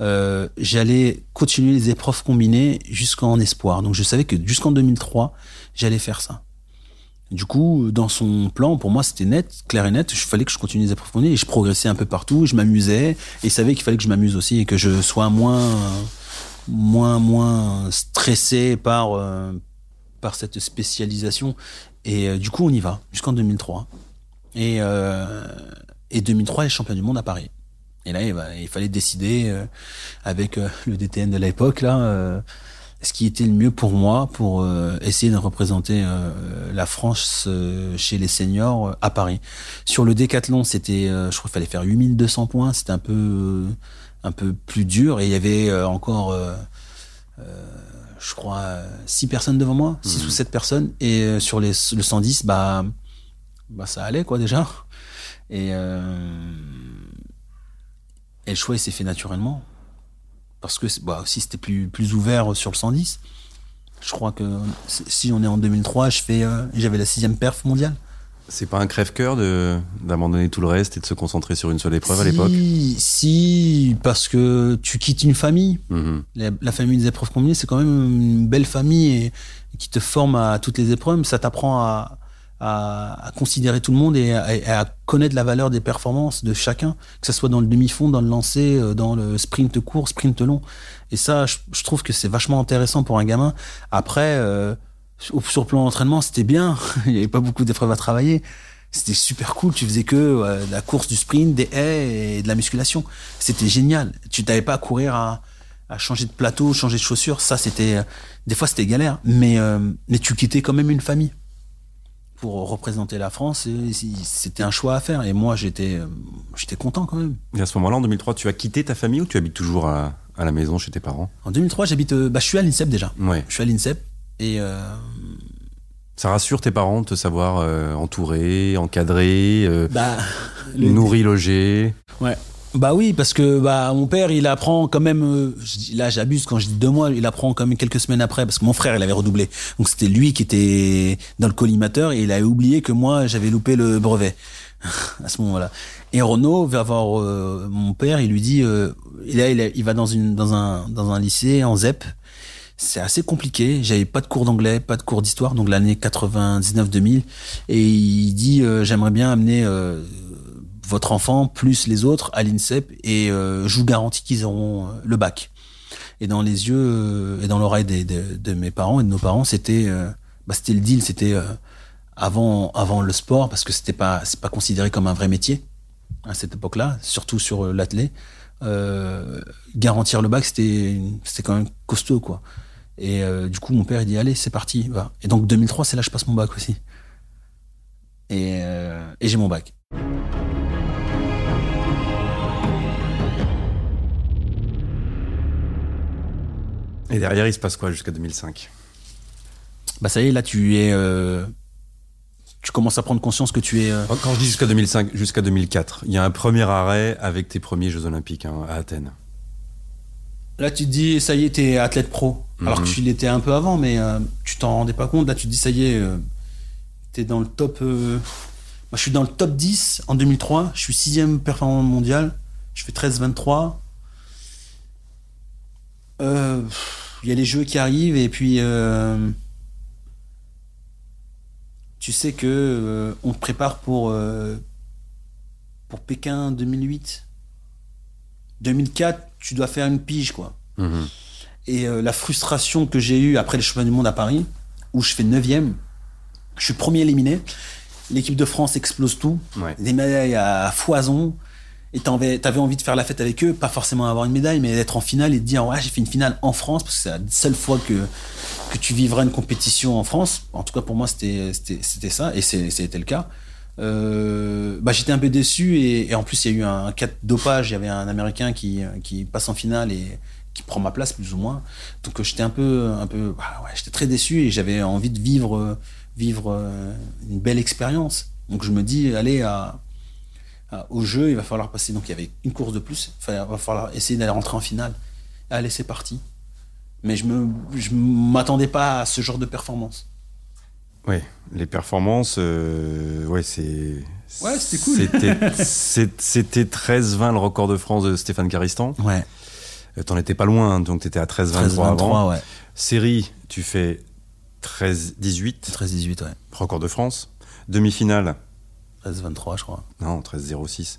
euh, j'allais continuer les épreuves combinées jusqu'en espoir. Donc, je savais que jusqu'en 2003, j'allais faire ça. Du coup, dans son plan, pour moi, c'était net, clair et net. Il fallait que je continue les épreuves et je progressais un peu partout. Je m'amusais et il savait qu'il fallait que je m'amuse aussi et que je sois moins, moins, moins stressé par, euh, par cette spécialisation. Et euh, du coup, on y va jusqu'en 2003. Et, euh, et 2003, les champions du monde à Paris. Et là, il, il fallait décider euh, avec le DTN de l'époque là. ce qui était le mieux pour moi pour essayer de représenter la France chez les seniors à Paris. Sur le décathlon, c'était, je crois qu'il fallait faire 8200 points, c'était un peu un peu plus dur et il y avait encore je crois euh, six personnes devant moi, six Mhm. ou sept personnes et euh, sur les le 110 bah bah ça allait quoi déjà. Et euh, et le choix il s'est fait naturellement parce que bah, aussi c'était plus plus ouvert sur le 110. Je crois que si on est en 2003, je fais, euh, j'avais la sixième perf mondiale. C'est pas un crève-cœur d'abandonner tout le reste et de se concentrer sur une seule épreuve à l'époque? Si, parce que tu quittes une famille. Mhm. La, la famille des épreuves combinées, c'est quand même une belle famille et, et qui te forme à toutes les épreuves. Ça t'apprend à, à, considérer tout le monde et à, connaître la valeur des performances de chacun, que ce soit dans le demi-fond, dans le lancer, euh, dans le sprint court, sprint long. Et ça, je, trouve que c'est vachement intéressant pour un gamin. Après, euh, sur le plan d'entraînement, c'était bien. Il n'y avait pas beaucoup d'épreuves à travailler. C'était super cool. Tu faisais que euh, la course, du sprint, des haies et de la musculation. C'était génial. Tu t'avais pas à courir à, à, changer de plateau, changer de chaussures. Ça, c'était des fois c'était galère. Mais mais tu quittais quand même une famille pour représenter la France, c'était un choix à faire. Et moi, j'étais, euh, j'étais content quand même. Et à ce moment-là, en 2003, tu as quitté ta famille ou tu habites toujours à, la maison chez tes parents? En 2003, j'habite, euh, bah, je suis à l'INSEP déjà. Ouais. Je suis à l'INSEP et. Euh, Ça rassure tes parents de te savoir entouré, encadré, bah, nourri, logé? Ouais. Bah oui, parce que bah mon père, il apprend quand même. Euh, là, j'abuse quand je dis deux mois. Il apprend quand même quelques semaines après, parce que mon frère, il avait redoublé. Donc c'était lui qui était dans le collimateur et il avait oublié que moi, j'avais loupé le brevet à ce moment-là. Et Renaud va voir euh, mon père. Il lui dit, euh, il, il, va dans une dans un dans un lycée en ZEP. C'est assez compliqué. J'avais pas de cours d'anglais, pas de cours d'histoire, donc l'année 99-2000. Et il dit, j'aimerais bien amener votre enfant plus les autres à l'INSEP et euh, je vous garantis qu'ils auront euh, le bac. Et dans les yeux euh, et dans l'oreille de mes parents et de nos parents, c'était bah, le deal, c'était avant avant le sport parce que c'était pas pas considéré comme un vrai métier à cette époque-là, surtout sur l'athlé. garantir le bac, c'était quand même costaud quoi. Et du coup, mon père il dit allez, c'est parti, va. Et donc 2003, c'est là que je passe mon bac aussi. Et, et j'ai mon bac. Et derrière, il se passe quoi jusqu'à 2005 Bah ça y est, là tu es, euh, tu commences à prendre conscience que tu es. Euh, Quand je dis jusqu'à 2005, jusqu'à 2004, il y a un premier arrêt avec tes premiers Jeux Olympiques hein, à Athènes. Là, tu te dis, ça y est, t'es athlète pro. Alors que mhm. tu l'étais un peu avant, mais euh, tu t'en rendais pas compte. Là, tu te dis, ça y est, t'es dans le top. Moi, je suis dans le top 10 en 2003. Je suis sixième performant mondial. Je fais 13-23 il euh, y a les jeux qui arrivent et puis euh, tu sais que euh, on te prépare pour pour Pékin 2008. 2004, tu dois faire une pige quoi. Mhm. Et la frustration que j'ai eue après les championnats du monde à Paris, où je fais 9 je suis premier éliminé, l'équipe de France explose tout, des médailles à foison et t'avais avais envie de faire la fête avec eux, pas forcément avoir une médaille, mais d'être en finale et de dire ouais j'ai fait une finale en France parce que c'est la seule fois que que tu vivras une compétition en France. En tout cas pour moi c'était c'était ça et c'était le cas. Euh, bah j'étais un peu déçu et, en plus il y a eu un, cas de dopage. Il y avait un Américain qui qui passe en finale et qui prend ma place plus ou moins. Donc j'étais un peu un peu bah, j'étais très déçu et j'avais envie de vivre vivre une belle expérience. Donc je me dis allez à euh, au jeu, il va falloir passer. Donc il y avait une course de plus. Il va falloir essayer d'aller rentrer en finale. Allez, c'est parti. Mais je me, je m'attendais pas à ce genre de performance. Oui, les performances, euh, ouais, c'est. Ouais, c'était cool. C'était 13-20 le record de France de Stéphane Caristan. Ouais. Euh, t'en étais pas loin, donc t'étais à 13-23 avant. Ouais. Série, tu fais 13-18. 13-18, ouais. Record de France. Demi-finale, 13-23, je crois. Non, 13-06.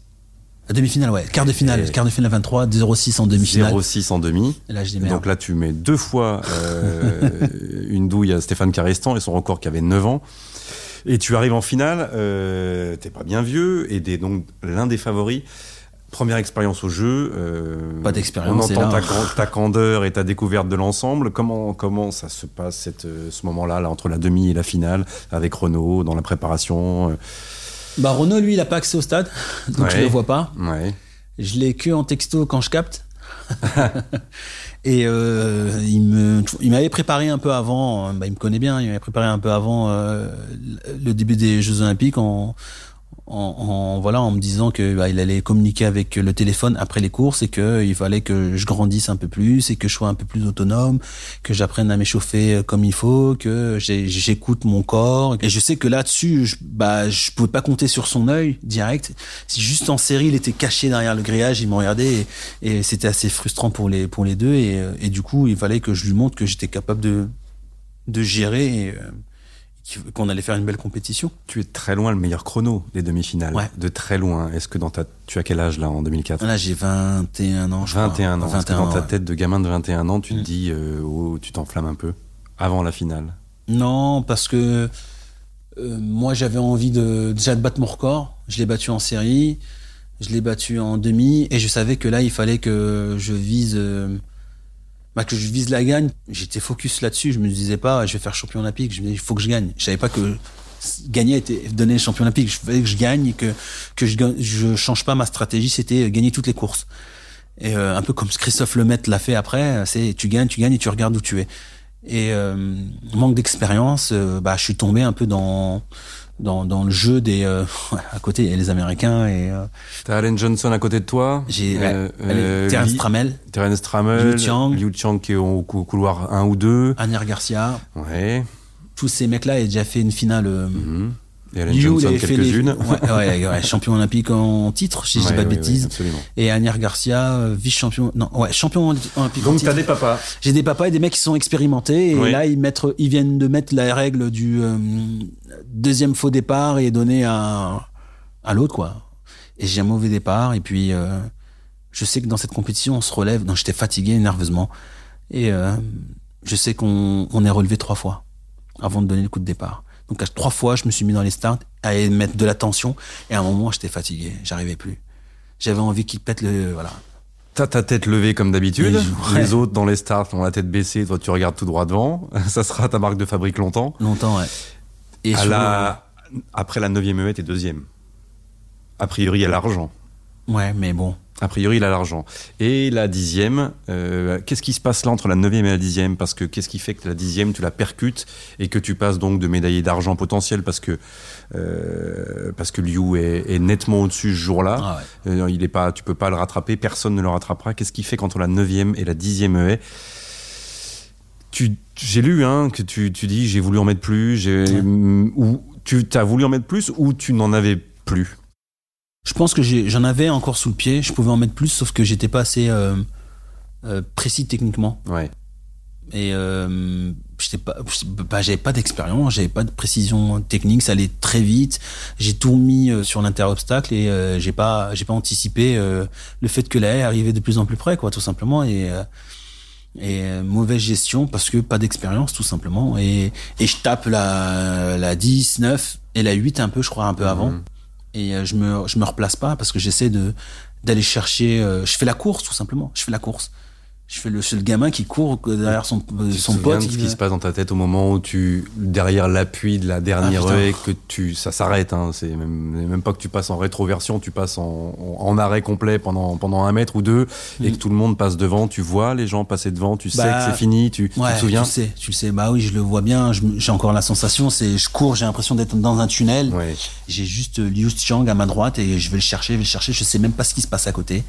Demi-finale, ouais. Quart de finale. Quart de finale 23, 0-6 en demi-finale. 0-6 en demi. Et là, je dis merde. Donc là, tu mets deux fois euh, une douille à Stéphane Carestan et son record qui avait 9 ans. Et tu arrives en finale, euh, t'es pas bien vieux, et des, donc l'un des favoris. Première expérience au jeu. Euh, pas d'expérience. On entend ta, ta, candeur et ta découverte de l'ensemble. Comment, comment ça se passe cette, ce moment-là, là, entre la demi et la finale, avec Renault, dans la préparation euh, bah Renault, lui, il a pas accès au stade, donc je le vois pas. Ouais. Je l'ai que en texto quand je capte. et euh, il me, il m'avait préparé un peu avant. Bah, il me connaît bien. Il m'avait préparé un peu avant euh, le début des Jeux Olympiques en, en, voilà en me disant que bah, il allait communiquer avec le téléphone après les courses et que il fallait que je grandisse un peu plus et que je sois un peu plus autonome, que j'apprenne à m'échauffer comme il faut, que j'écoute mon corps et je sais que là-dessus je, bah je pouvais pas compter sur son œil direct. Si juste en série il était caché derrière le grillage, il me regardait et, c'était assez frustrant pour les pour les deux et, et, du coup il fallait que je lui montre que j'étais capable de de gérer qu'on allait faire une belle compétition. Tu es très loin le meilleur chrono des demi-finales. Ouais. De très loin. Est-ce que dans ta, tu as quel âge là en 2004 Là, j'ai 21 ans, je crois. 21 ans. Est-ce que dans ta tête de gamin de 21 ans, tu te Mm. dis, euh, oh, tu t'enflammes un peu avant la finale Non, parce que euh, moi, j'avais envie de déjà de battre mon record. Je l'ai battu en série, je l'ai battu en demi, et je savais que là, il fallait que je vise, euh, bah, que je vise la gagne. J'étais focus là-dessus. Je me disais pas, je vais faire champion olympique. Je me disais, il faut que je gagne. Je savais pas que gagner était donner champion olympique. Je fallait que je gagne et que que je je change pas ma stratégie. C'était gagner toutes les courses. Et euh, un peu comme Christophe Lemaitre l'a fait après, c'est tu gagnes, tu gagnes et tu regardes où tu es. Et euh, manque d'expérience, euh, bah, je suis tombé un peu dans dans, dans le jeu des euh, à côté il y a les Américains et euh, T'as Allen Johnson à côté de toi. j'ai Euh, euh, Terence Tramel, Terence Trammell, Liu Chiang. Liu Chiang qui est au cou- couloir 1 ou 2. Anier Garcia, Ouais. tous ces mecs-là ont déjà fait une finale. euh, Mhm. Et Allen Liu, il Johnson, avait fait les- quelques-unes. Ouais, ouais, ouais, champion olympique en titre, si je dis pas de bêtises. absolument. Et Anier Garcia, euh, vice-champion, non, ouais, champion olympique en Donc titre. t'as des papas. J'ai des papas et des mecs qui sont expérimentés et Oui. là ils mettent, ils viennent de mettre la règle du euh, deuxième faux départ et donner à à l'autre quoi. Et j'ai un mauvais départ et puis euh, je sais que dans cette compétition on se relève. Non, j'étais fatigué nerveusement et euh, je sais qu'on on est relevé trois fois avant de donner le coup de départ. Donc à trois fois je me suis mis dans les starts à mettre de la tension et à un moment j'étais fatigué, j'arrivais plus. J'avais envie qu'il pète le voilà. T'as ta tête levée comme d'habitude. Et ouais. Les autres dans les starts ont la tête baissée. Toi, tu regardes tout droit devant. Ça sera ta marque de fabrique longtemps. Longtemps ouais. Et À la... Après la 9 e t'es deuxième. A priori, il y a l'argent. Ouais, mais bon. A priori, il a l'argent. Et la dixième, euh, qu'est-ce qui se passe là entre la neuvième et la dixième? Parce que qu'est-ce qui fait que la dixième, tu la percutes et que tu passes donc de médaillé d'argent potentiel parce que euh, parce que Liu est, est nettement au-dessus ce jour-là? Ah ouais. Euh, il est pas, tu peux pas le rattraper, personne ne le rattrapera. Qu'est-ce qui fait qu'entre la neuvième et la dixième tu, j'ai lu hein, que tu, tu dis j'ai voulu en mettre plus, Ouais. ou tu as voulu en mettre plus ou tu n'en avais plus? Je pense que j'ai- j'en avais encore sous le pied. Je pouvais en mettre plus, sauf que j'étais pas assez euh, euh, précis techniquement. Ouais. Et euh, j'étais pas, bah, j'avais pas d'expérience, j'avais pas de précision technique. Ça allait très vite. J'ai tout mis euh, sur l'interobstacle et euh, j'ai pas, j'ai pas anticipé euh, le fait que la haie arrivait de plus en plus près, quoi, tout simplement. Et euh, et mauvaise gestion parce que pas d'expérience tout simplement et et je tape la la 10 9 et la 8 un peu je crois un peu avant Mhm. Et euh, je me me replace pas parce que j'essaie de d'aller chercher euh, je fais la course tout simplement. Je fais la course je fais le seul gamin qui court derrière son Tu te son souviens pote de ce qui se passe dans ta tête au moment où tu, derrière l'appui de la dernière Ah, haie, que tu, ça s'arrête. Hein, c'est même, même pas que tu passes en rétroversion, tu passes en, arrêt complet pendant, pendant un mètre ou deux, et Mm. que tout le monde passe devant. Tu vois les gens passer devant, tu sais Bah, que c'est fini. Tu, tu te souviens tu le sais, tu le sais. Bah oui, je le vois bien. je J'ai encore la sensation, c'est, je cours, j'ai l'impression d'être dans un tunnel. Ouais. J'ai juste euh, Liu Xiang à ma droite et je vais le chercher, je vais le chercher. Je sais même pas ce qui se passe à côté.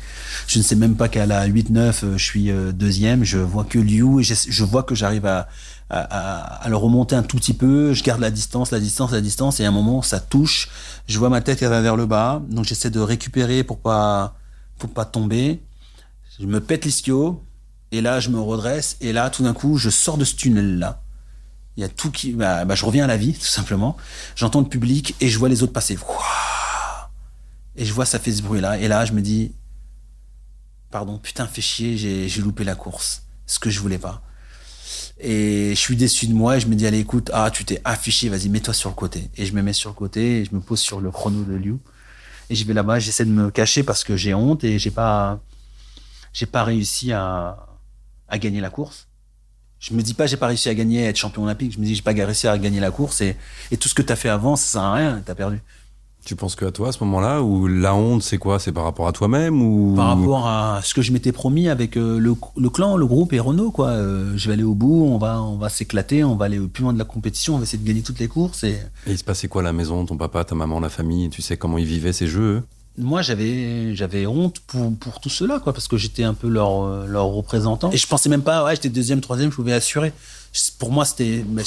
Je ne sais même pas qu'à la 8-9, euh, je suis euh, deuxième. Je vois que Liu et je vois que j'arrive à, à, le remonter un tout petit peu. Je garde la distance, la distance, la distance. Et à un moment, ça touche. Je vois ma tête qui va vers le bas. Donc j'essaie de récupérer pour pas, pour pas tomber. Je me pète l'ischio. Et là, je me redresse. Et là, tout d'un coup, je sors de ce tunnel-là. Il y a tout qui, bah, bah, je reviens à la vie, tout simplement. J'entends le public et je vois les autres passer. Et je vois ça fait ce bruit-là. Et là, je me dis, pardon, putain, fais chier, j'ai, loupé la course. Ce que je voulais pas. Et je suis déçu de moi et je me dis, allez, écoute, ah, tu t'es affiché, vas-y, mets-toi sur le côté. Et je me mets sur le côté et je me pose sur le chrono de Liu. Et je vais là-bas, j'essaie de me cacher parce que j'ai honte et j'ai pas, j'ai pas réussi à, à gagner la course. Je me dis pas j'ai pas réussi à gagner, être champion olympique. Je me dis j'ai pas réussi à gagner la course et, et tout ce que t'as fait avant, ça sert à rien, t'as perdu. Tu penses que à toi à ce moment-là, ou la honte, c'est quoi? C'est par rapport à toi-même ou? Par rapport à ce que je m'étais promis avec euh, le, le clan, le groupe et Renault, quoi. Euh, je vais aller au bout, on va, on va s'éclater, on va aller au plus loin de la compétition, on va essayer de gagner toutes les courses. Et Et il se passait quoi à la maison Ton papa, ta maman, la famille? Tu sais comment ils vivaient ces jeux eux? Moi, j'avais, j'avais honte pour, pour tout cela, quoi, parce que j'étais un peu leur, euh, leur représentant. Et je pensais même pas, ouais, j'étais deuxième, troisième, je pouvais assurer. Pour moi, c'était, mais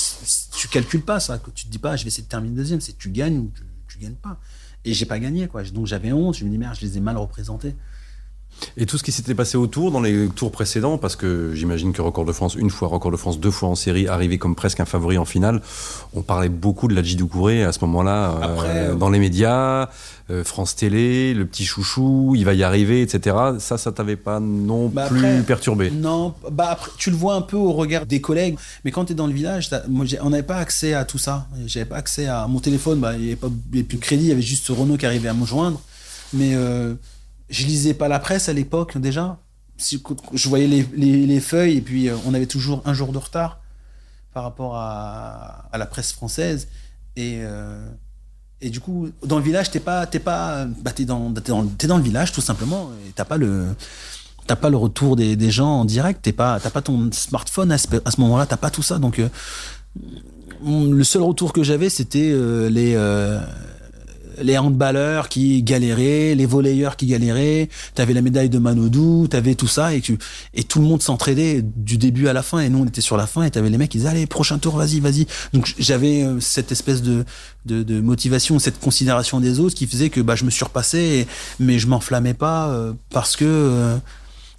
tu calcules pas ça, que tu te dis pas, je vais essayer de terminer deuxième, c'est tu gagnes ou tu, tu gagnes pas. Et j'ai pas gagné, quoi. Donc j'avais honte, je me dis, merde, je les ai mal représentés. Et tout ce qui s'était passé autour dans les tours précédents, parce que j'imagine que Record de France, une fois, Record de France, deux fois en série, arrivé comme presque un favori en finale, on parlait beaucoup de la Doucouré à ce moment-là, euh, dans les médias, euh, France Télé, le petit chouchou, il va y arriver, etc. Ça, ça t'avait pas non bah plus perturbé Non, bah après, tu le vois un peu au regard des collègues, mais quand tu es dans le village, moi, on n'avait pas accès à tout ça. J'avais pas accès à mon téléphone, bah, il n'y avait, avait, plus de crédit, il y avait juste Renault qui arrivait à me joindre. Mais. Euh, je lisais pas la presse à l'époque déjà. Je voyais les, feuilles et puis euh, on avait toujours un jour de retard par rapport à, la presse française. Et, euh, et du coup, dans le village, t'es pas, t'es pas, bah t'es dans, dans, dans, le village tout simplement. Et t'as pas le, t'as pas le retour des, gens en direct. T'es pas, t'as pas ton smartphone à ce, moment-là. T'as pas tout ça. Donc, euh, le seul retour que j'avais, c'était les les handballeurs qui galéraient, les volleyeurs qui galéraient, t'avais la médaille de Manodou, t'avais tout ça et, et tout le monde s'entraidait du début à la fin et nous on était sur la fin et t'avais les mecs qui disaient allez prochain tour vas-y vas-y donc j'avais euh, cette espèce de, de, motivation cette considération des autres qui faisait que bah je me surpassais mais je m'enflammais pas euh, parce que euh,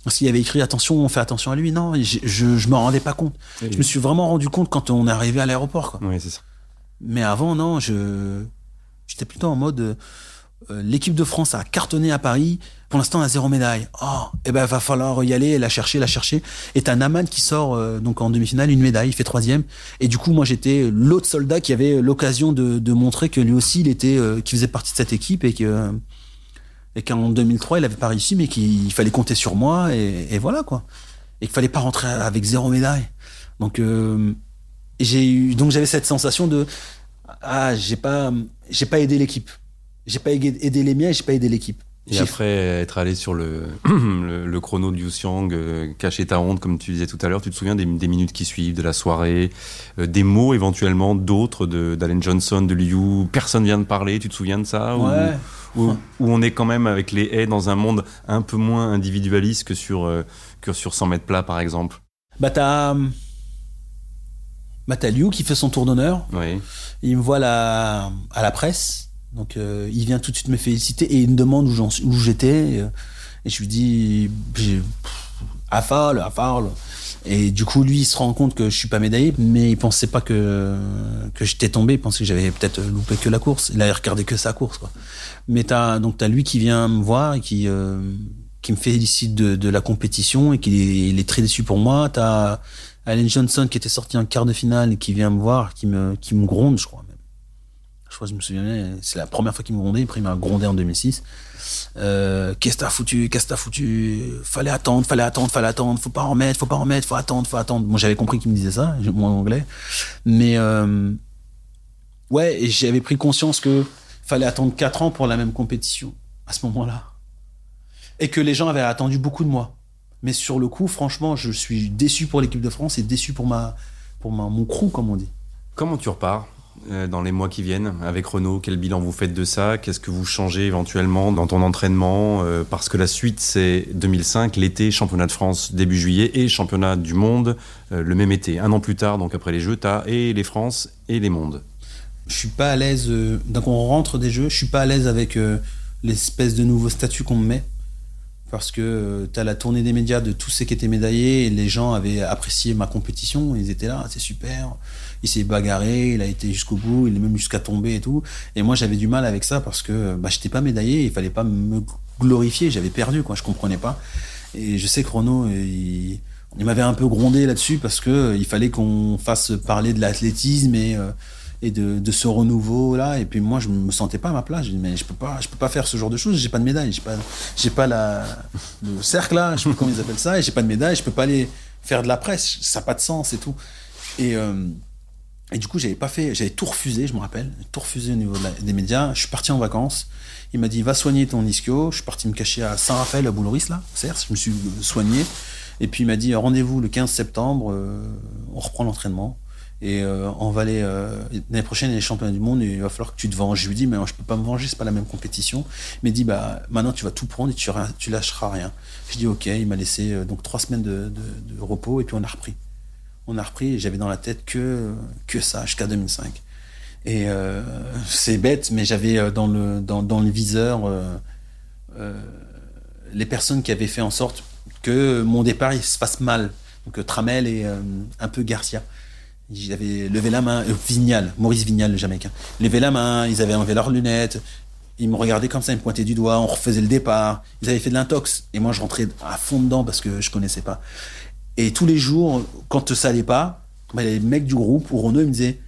s'il y avait écrit attention, on fait attention à lui. Non, je, je, je m'en rendais pas compte. je me suis vraiment rendu compte quand on est arrivé à l'aéroport. Oui, c'est ça. Mais avant, non, je, J'étais plutôt en mode euh, euh, l'équipe de France a cartonné à Paris. Pour l'instant, on a zéro médaille. Oh, eh ben, va falloir y aller, la chercher, la chercher. Et t'as Naman qui sort, euh, donc en demi-finale, une médaille, il fait troisième. Et du coup, moi, j'étais l'autre soldat qui avait l'occasion de, montrer que lui aussi, il était, qui faisait partie de cette équipe et que, et qu'en 2003, il avait pas réussi, mais qu'il fallait compter sur moi et, et voilà, quoi. Et qu'il fallait pas rentrer avec zéro médaille. Donc, j'ai eu, donc j'avais cette sensation de, ah, j'ai pas, j'ai pas aidé l'équipe. J'ai pas aidé les miens, j'ai pas aidé l'équipe. Et après être allé sur le, le, chrono de Yu Xiang, euh, cacher ta honte, comme tu disais tout à l'heure, tu te souviens des, minutes qui suivent, de la soirée, euh, des mots éventuellement d'autres, d'Allen Johnson, de Liu, personne vient de parler, tu te souviens de ça? Ouais. où, on est quand même avec les haies dans un monde un peu moins individualiste que sur, euh, que sur 100 mètres plats par exemple? Bah t'as Mataliou qui fait son tour d'honneur. Il me voit à la presse. Donc euh, il vient tout de suite me féliciter et il me demande où, où j'étais. Et je lui dis affale, affale. Et du coup, lui, il se rend compte que je suis pas médaillé, mais il pensait pas que, que j'étais tombé. Il pensait que j'avais peut-être loupé que la course. Il a regardé que sa course, quoi. Mais t'as, donc t'as lui qui vient me voir et qui, euh, qui me félicite de, de, la compétition et qui est, est très déçu pour moi. T'as Allen Johnson qui était sorti en quart de finale et qui vient me voir, qui me, qui me gronde, je crois même. Je crois que je me souviens, c'est la première fois qu'il me grondait, après il m'a grondé en 2006. Euh, qu'est-ce que t'as foutu, qu'est-ce que t'as foutu, fallait attendre, fallait attendre, fallait attendre, faut pas en remettre, faut pas en remettre, faut attendre, faut attendre. Moi j'avais compris qu'il me disait ça, moi en anglais. Mais, euh, ouais, j'avais pris conscience que fallait attendre 4 ans pour la même compétition, à ce moment-là. Et que les gens avaient attendu beaucoup de moi. Mais sur le coup, franchement, je suis déçu pour l'équipe de France et déçu pour, ma, pour ma, mon crew, comme on dit. Comment tu repars euh, dans les mois qui viennent avec Renault? Quel bilan vous faites de ça? Qu'est-ce que vous changez éventuellement dans ton entraînement euh, Parce que la suite, c'est 2005, l'été, championnat de France début juillet et championnat du monde euh, le même été. Un an plus tard, donc après les Jeux, tu as et les France et les mondes. Je suis pas à l'aise. donc on rentre des Jeux, je suis pas à l'aise avec l'espèce de nouveau statut qu'on me met parce que euh, tu as la tournée des médias de tous ceux qui étaient médaillés les gens avaient apprécié ma compétition, ils étaient là, c'est super, il s'est bagarré, il a été jusqu'au bout, il est même jusqu'à tomber et tout. Et moi j'avais du mal avec ça parce que bah, j'étais pas médaillé, il fallait pas me glorifier, j'avais perdu quoi, je comprenais pas. Et je sais que Renaud, il, il m'avait un peu grondé là-dessus parce que il fallait qu'on fasse parler de l'athlétisme et euh, et de, ce renouveau là et puis moi je me sentais pas à ma place. Je dis mais je peux pas je peux pas faire ce genre de choses. J'ai pas de médaille. J'ai pas j'ai pas la le cercle là. Je sais pas comment ils appellent ça. Et j'ai pas de médaille. Je peux pas aller faire de la presse. Ça n'a pas de sens et tout. Et euh, et du coup j'avais pas fait j'avais tout refusé je me rappelle. Tout refusé au niveau des médias. Je suis parti en vacances. Il m'a dit va soigner ton ischio. Je suis parti me cacher à Saint-Raphaël à Bouloris là certes. Je me suis soigné. Et puis il m'a dit rendez-vous le 15 septembre. Euh, on reprend l'entraînement et euh, on va aller euh, l'année prochaine les championnats du monde et il va falloir que tu te venges. Je lui dis mais je peux pas me venger, c'est pas la même compétition. Il m'a dit bah maintenant tu vas tout prendre et tu, tu lâcheras rien. Je dis ok, il m'a laissé euh, donc trois semaines de, repos et puis on a repris. On a repris et j'avais dans la tête que que ça jusqu'à 2005. Et euh, c'est bête mais j'avais dans le dans, le viseur les personnes qui avaient fait en sorte que mon départ il se passe mal. Donc Tramel et un peu Garcia. Ils avaient levé la main, Vignal, Maurice Vignal, le Jamaïcain. Levé la main, ils avaient enlevé leurs lunettes, ils me regardaient comme ça, ils me pointaient du doigt, on refaisait le départ. Ils avaient fait de l'intox. Et moi, je rentrais à fond dedans parce que je connaissais pas. Et tous les jours, quand ça allait pas, bah, les mecs du groupe, ou Renault, ils me disaient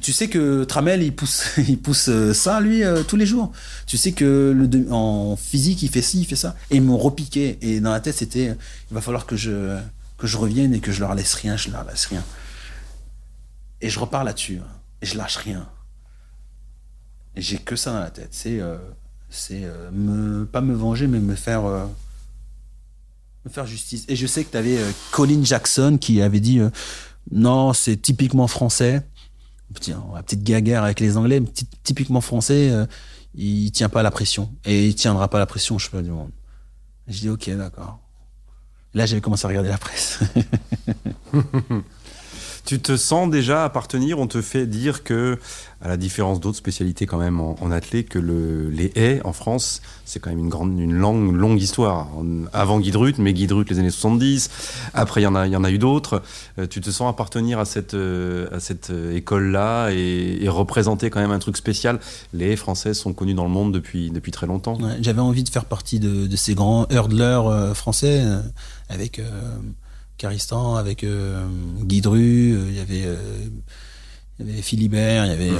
tu sais que Tramel, il pousse, il pousse euh, ça, lui, euh, tous les jours. Tu sais que en physique, il fait ci, il fait ça. Et ils m'ont repiqué. Et dans la tête, c'était, il va falloir que je, que je revienne et que je leur laisse rien, je leur laisse rien. Et je repars là-dessus. Hein. et je lâche rien. J'ai que ça dans la tête. C'est, euh, me, pas me venger, mais me faire, me faire justice. Et je sais que tu avais Colin Jackson qui avait dit, non, c'est typiquement français la petite gaguerre avec les Anglais, typiquement français, euh, il tient pas la pression. Et il tiendra pas la pression je sais du monde. je dis, ok, d'accord. Là, j'avais commencé à regarder la presse. Tu te sens déjà appartenir? On te fait dire que, à la différence d'autres spécialités quand même en, en que le, les haies en France, c'est quand même une grande, une longue, longue histoire. Avant Guidrut, mais Guidrut les années 70. Après, il y en a, y en a eu d'autres. Euh, tu te sens appartenir à cette, euh, cette euh, école-là et, représenter quand même un truc spécial. Les haies françaises sont connues dans le monde depuis, depuis très longtemps. J'avais envie de faire partie de, de ces grands hurdlers français avec Caristan, avec euh, Guidru, euh, il y avait euh, il y avait Philibert, il y avait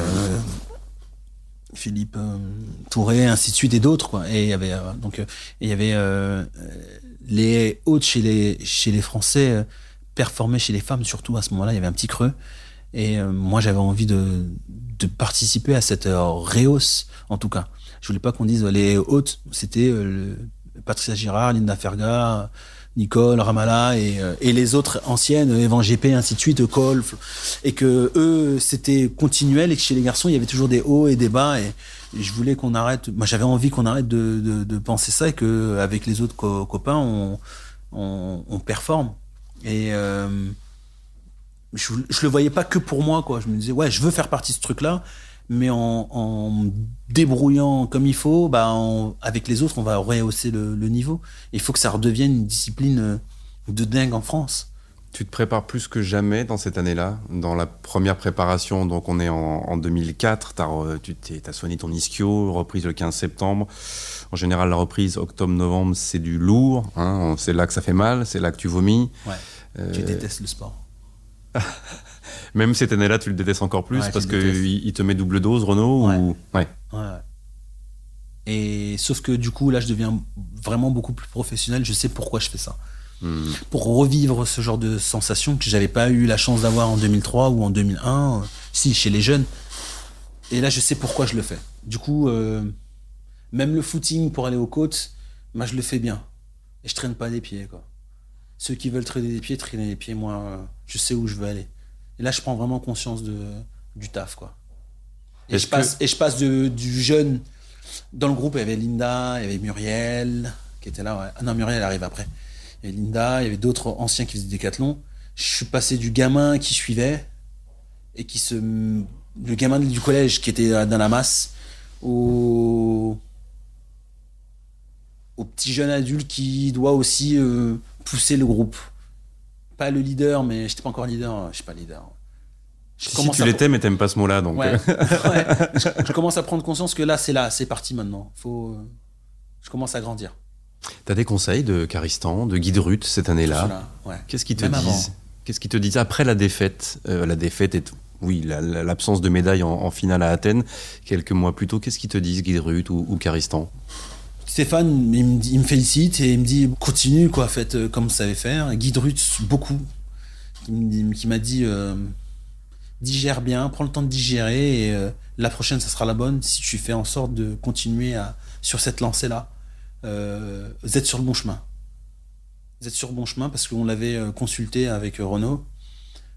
Philippe Touré, ainsi de suite, et d'autres, quoi. Et il y avait donc il y avait les hôtes chez les chez les Français performaient chez les femmes surtout à ce moment-là. Il y avait un petit creux. Et moi, j'avais envie de, de participer à cette réhausse, en tout cas. Je voulais pas qu'on dise les hôtes, c'était Patricia Girard, Linda Ferga, Nicole, Ramallah et, euh, et les autres anciennes, Evan GP, ainsi de suite, Cole, et que eux, c'était continuel et que chez les garçons, il y avait toujours des hauts et des bas et, je voulais qu'on arrête, moi j'avais envie qu'on arrête de, de, penser ça et que avec les autres copains, on, on, on, performe. Et euh, je, je le voyais pas que pour moi, quoi. Je me disais, ouais, je veux faire partie de ce truc-là mais en, en, débrouillant comme il faut, bah avec les autres, on va rehausser le, le niveau. Il faut que ça redevienne une discipline euh, de dingue en France. Tu te prépares plus que jamais dans cette année-là, dans la première préparation, donc on est en, en 2004, as, tu as soigné ton ischio, reprise le 15 septembre. En général, la reprise octobre-novembre, c'est du lourd, hein, c'est là que ça fait mal, c'est là que tu vomis. Ouais, euh... je déteste le sport. Même cette année-là, tu le détestes encore plus parce qu'il il te met double dose, Renault ou... ouais. Et sauf que du coup, là, je deviens vraiment beaucoup plus professionnel. Je sais pourquoi je fais ça. Hmm. Pour revivre ce genre de sensation que j'avais pas eu la chance d'avoir en 2003 ou en 2001, euh, si chez les jeunes. Et là, je sais pourquoi je le fais. Du coup, euh, même le footing pour aller aux côtes, moi, je le fais bien. Et je traîne pas des pieds, quoi. Ceux qui veulent traîner des pieds, traîner des pieds. Moi, je sais où je veux aller. Et là, je prends vraiment conscience de, du taf, quoi. Et je, passe, et je passe de, du jeune. Dans le groupe, il y avait Linda, il y avait Muriel, qui était là. Ah non, Muriel arrive après. Il y avait Linda, il y avait d'autres anciens qui faisaient des décathlon. Je suis passé du gamin qui suivait et qui se. Le gamin du collège qui était dans la masse au. au petit jeune adulte qui doit aussi euh, pousser le groupe pas le leader, mais j'étais pas encore leader. Je suis pas leader. Je si tu l'étais, mais t'aimes pas ce mot-là, donc. Ouais, Je, commence à prendre conscience que là, c'est là, c'est parti maintenant. Faut, je commence à grandir. T'as des conseils de Caristan, de Guy Ruth cette année-là? Qu'est-ce qu'ils te disent? Qu'est-ce qu'ils te disent après la défaite euh, La défaite est, oui, l'absence de médaille en, finale à Athènes quelques mois plus tôt. Qu'est-ce qu'ils te disent, Guy Ruth ou, ou Caristan? Stéphane, il me, félicite et il me dit continue, quoi, faites euh, comme vous savez faire. Guy Drutz, beaucoup, qui m'a dit euh, digère bien, prends le temps de digérer et euh, la prochaine, ça sera la bonne si tu fais en sorte de continuer sur cette lancée-là. vous êtes sur le bon chemin. Vous êtes sur le bon chemin parce qu'on l'avait consulté avec Renault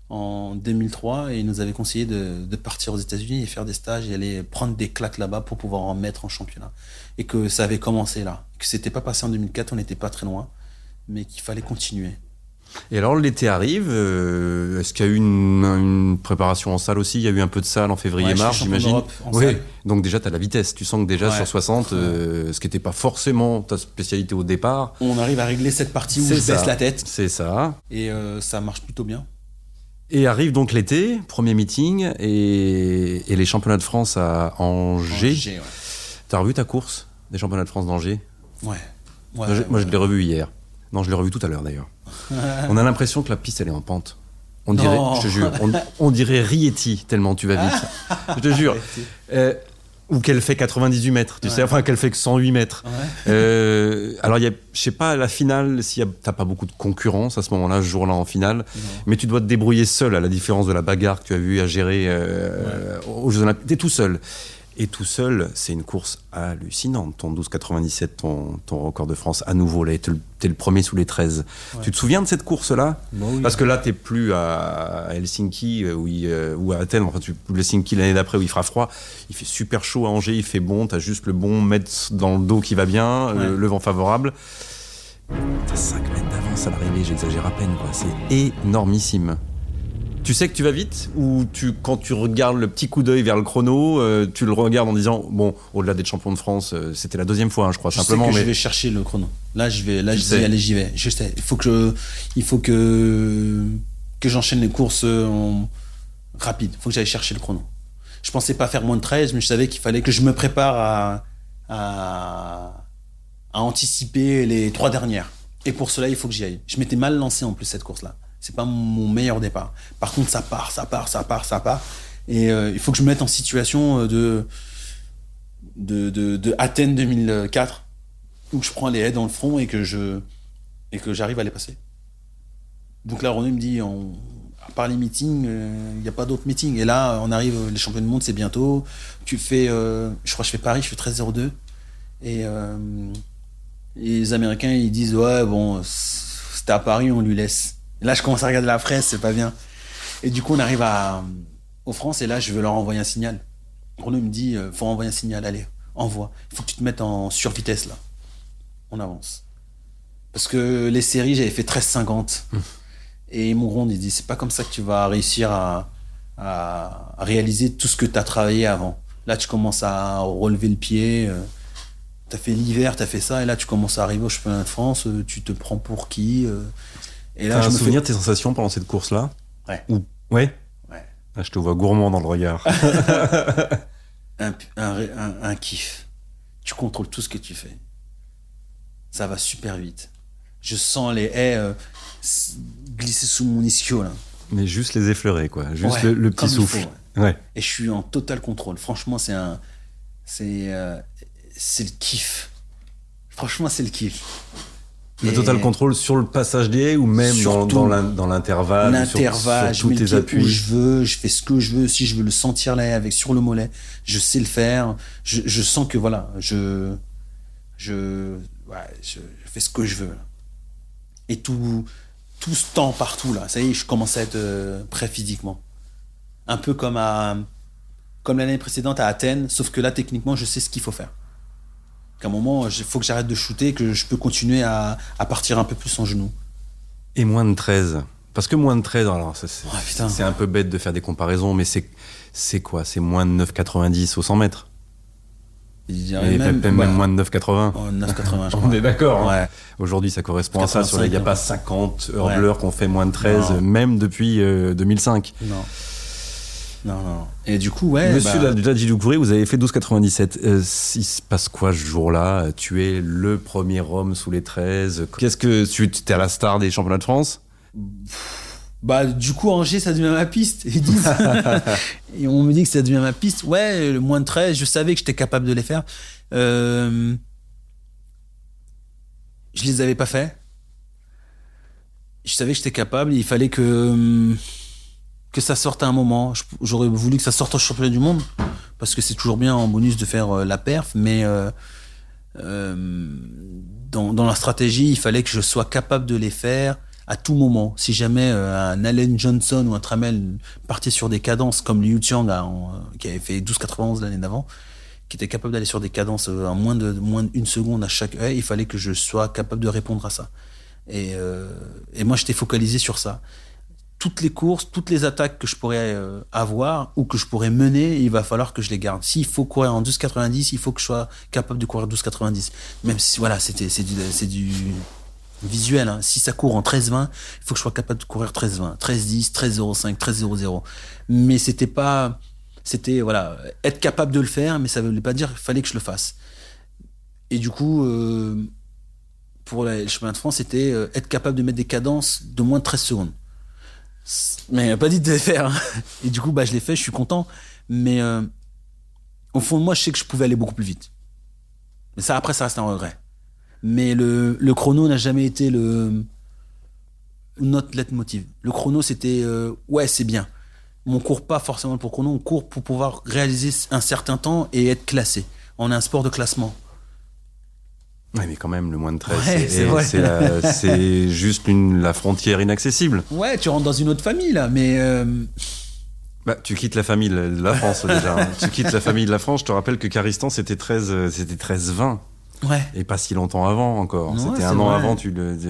en 2003 et il nous avait conseillé de, de partir aux États-Unis et faire des stages et aller prendre des claques là-bas pour pouvoir en mettre en championnat. Et que ça avait commencé là. Que c'était pas passé en 2004, on n'était pas très loin, mais qu'il fallait continuer. Et alors l'été arrive, euh, est-ce qu'il y a eu une, une préparation en salle aussi? Il y a eu un peu de salle en Ouais, février-mars, champion j'imagine Oui, salle. donc déjà tu as la vitesse, tu sens que déjà Ouais. sur 60, euh, ce qui n'était pas forcément ta spécialité au départ, On arrive à régler cette partie où je baisse la tête c'est ça. et euh, ça marche plutôt bien. Et arrive donc l'été, premier meeting, et, et les championnats de France à Angers. Angers, T'as revu ta course des championnats de France d'Angers? Ouais. Ouais. Moi, je, moi, je l'ai revu hier. Non, je l'ai revu tout à l'heure d'ailleurs. on a l'impression que la piste elle est en pente. On dirait, Non. je te jure, on, on dirait Rieti tellement tu vas vite. je te jure. Euh, ou qu'elle fait 98 mètres, tu Ouais. sais, enfin qu'elle fait que 108 mètres. Ouais. Euh, alors, je sais pas, à la finale, si t'as pas beaucoup de concurrence à ce moment-là, ce jour-là en finale, mais tu dois te débrouiller seul, à la différence de la bagarre que tu as vu à gérer euh, aux Jeux Olympiques. T'es tout seul. Et tout seul, c'est une course hallucinante. Ton 12,97, ton, ton record de France, à nouveau, là, t'es le, le premier sous les 13. Tu te souviens de cette course-là? Bah oui. Parce que là, t'es plus à Helsinki euh, où il, euh, ou à Athènes, enfin, tu, le Helsinki l'année d'après où il fera froid. Il fait super chaud à Angers, il fait bon, t'as juste le bon mètre dans le dos qui va bien, le, Ouais. le vent favorable. T'as 5 mètres d'avance à l'arrivée, j'exagère à peine, quoi. C'est énormissime. Tu sais que tu vas vite ou tu, quand tu regardes le petit coup d'œil vers le chrono, euh, tu le regardes en disant bon, au-delà d'être champion de France, euh, c'était la deuxième fois, hein, je crois Je simplement. sais que mais je vais chercher le chrono. Là, je vais, là, Tu je sais. dis, allez, j'y vais. Je sais. Il faut que je, il faut que, que j'enchaîne les courses euh, en rapide. Il faut que j'aille chercher le chrono. Je pensais pas faire moins de 13, mais je savais qu'il fallait que je me prépare à, à, à anticiper les trois dernières. Et pour cela, il faut que j'y aille. Je m'étais mal lancé en plus cette course-là. C'est pas mon meilleur départ. Par contre, ça part, ça part, ça part, ça part. Et euh, il faut que je me mette en situation euh, de, de, de, Athènes 2004 où je prends les haies dans le front et que je et que j'arrive à les passer. Donc là, Renaud me dit, on, à part les meetings, il n'y a pas d'autres meetings. Et là, on arrive, les champions du monde, c'est bientôt. Tu fais, euh, je crois que je fais Paris, je fais 13-02. Et, euh, et les Américains, ils disent, ouais, bon, c'était à Paris, on lui laisse. Et là, je commence à regarder la presse, c'est pas bien. Et du coup, on arrive à, aux France et là, je veux leur envoyer un signal. Renaud me dit, euh, faut envoyer un signal, allez, envoie. Il faut que tu te mettes en survitesse là. On avance. Parce que les séries, j'avais fait 13,50. Et mon rond, il dit, c'est pas comme ça que tu vas réussir à, réaliser tout ce que tu as travaillé avant. Là, tu commences à relever le pied. tu as fait l'hiver, tu as fait ça, et là, tu commences à arriver au championnat de France. euh, tu te prends pour qui euh, Et là, je un me souvenir de tes sensations pendant cette course-là Ouais. Ou ouais. Ouais. Ah, je te vois gourmand dans le regard. un, un, un- un kiff. Tu contrôles tout ce que tu fais. Ça va super vite. Je sens les haies euh, glisser sous mon ischio là. Mais juste les effleurer, quoi. Juste Ouais, le, le petit souffle. faut, ouais. Et je suis en total contrôle. Franchement, c'est un, c'est, euh, c'est le kiff. Franchement, c'est le kiff. Le total contrôle sur le passage des haies ou même dans, Surtout dans l'in- dans l'intervalle sur- L'intervalle, je mets le pied je veux, je fais ce que je veux. Si je veux le sentir là avec sur le mollet, je sais le faire. Je, je sens que voilà, je, je, ouais, je, je fais ce que je veux. Et tout, tout ce temps partout là, ça y est, je commence à être euh, prêt physiquement. Un peu comme à, comme l'année précédente à Athènes, sauf que là techniquement, je sais ce qu'il faut faire. Qu'à un moment, il faut que j'arrête de shooter, que je peux continuer à, à partir un peu plus en genou. Et moins de 13. Parce que moins de 13, alors c'est Oh, un peu bête de faire des comparaisons, mais c'est quoi? C'est moins de 9,90 au 100 mètres. Et même, même ouais. moins de 9,80. Oh, 9,80, je On est d'accord. hein. Aujourd'hui, ça correspond à ça. Sur les- Il n'y a 85, pas ouais. 50 heures Ouais. qu'on fait moins de 13, Non. même depuis euh, 2005. Non. Non, non. Et du coup, ouais. Monsieur bah, Doucouré, vous avez fait 12,97. Euh, il se passe quoi ce jour-là Tu es le premier homme sous les 13. Qu'est-ce que tu es à la star des championnats de France? Bah, du coup, Angers, ça devient ma piste. Ils disent. Et on me dit que ça devient ma piste. Ouais, le moins de 13, je savais que j'étais capable de les faire. Euh... Je les avais pas fait. Je savais que j'étais capable. Il fallait que hum, que ça sorte à un moment. J'aurais voulu que ça sorte au championnat du monde parce que c'est toujours bien en bonus de faire euh, la perf, mais euh, euh, dans, la stratégie, il fallait que je sois capable de les faire à tout moment. Si jamais un Allen Johnson ou un Tramel partait sur des cadences comme Liu euh, qui avait fait 12,91 l'année d'avant, qui était capable d'aller sur des cadences en moins d'une seconde à chaque œil, il fallait que je sois capable de répondre à ça. Et moi, j'étais focalisé sur ça. Toutes les courses, toutes les attaques que je pourrais euh, avoir ou que je pourrais mener, il va falloir que je les garde. S'il faut courir en 12,90, il faut que je sois capable de courir 12,90. Même si, voilà, c'était, c'est du, visuel. Hein. Si ça court en 13,20, il faut que je sois capable de courir 13,20, 13,10, 13,05, 13,00. Mais c'était pas, c'était, voilà, être capable de le faire, mais ça voulait pas dire qu'il fallait que je le fasse. Et du coup, euh, pour les chemins de France, c'était euh, être capable de mettre des cadences de moins de 13 secondes. Mais il m'a pas dit de les faire. hein. Et du coup, bah, je l'ai fait, je suis content. Mais euh, au fond de moi, je sais que je pouvais aller beaucoup plus vite. Mais ça, après, ça reste un regret. Mais le, le chrono n'a jamais été le notre leitmotiv. Le chrono, c'était euh, ouais, c'est bien. On court pas forcément pour chrono, on court pour pouvoir réaliser un certain temps et être classé. On a un sport de classement. Ouais, mais quand même, le moins de 13, Ouais, c'est- juste une, la frontière inaccessible. Ouais, tu rentres dans une autre famille là, mais euh, Bah, tu quittes la famille de la France déjà. hein. tu quittes la famille de la France. Je te rappelle que Caristan, c'était 13, euh, c'était 13-20. ouais. Et pas si longtemps avant encore. C'était un an vrai. avant,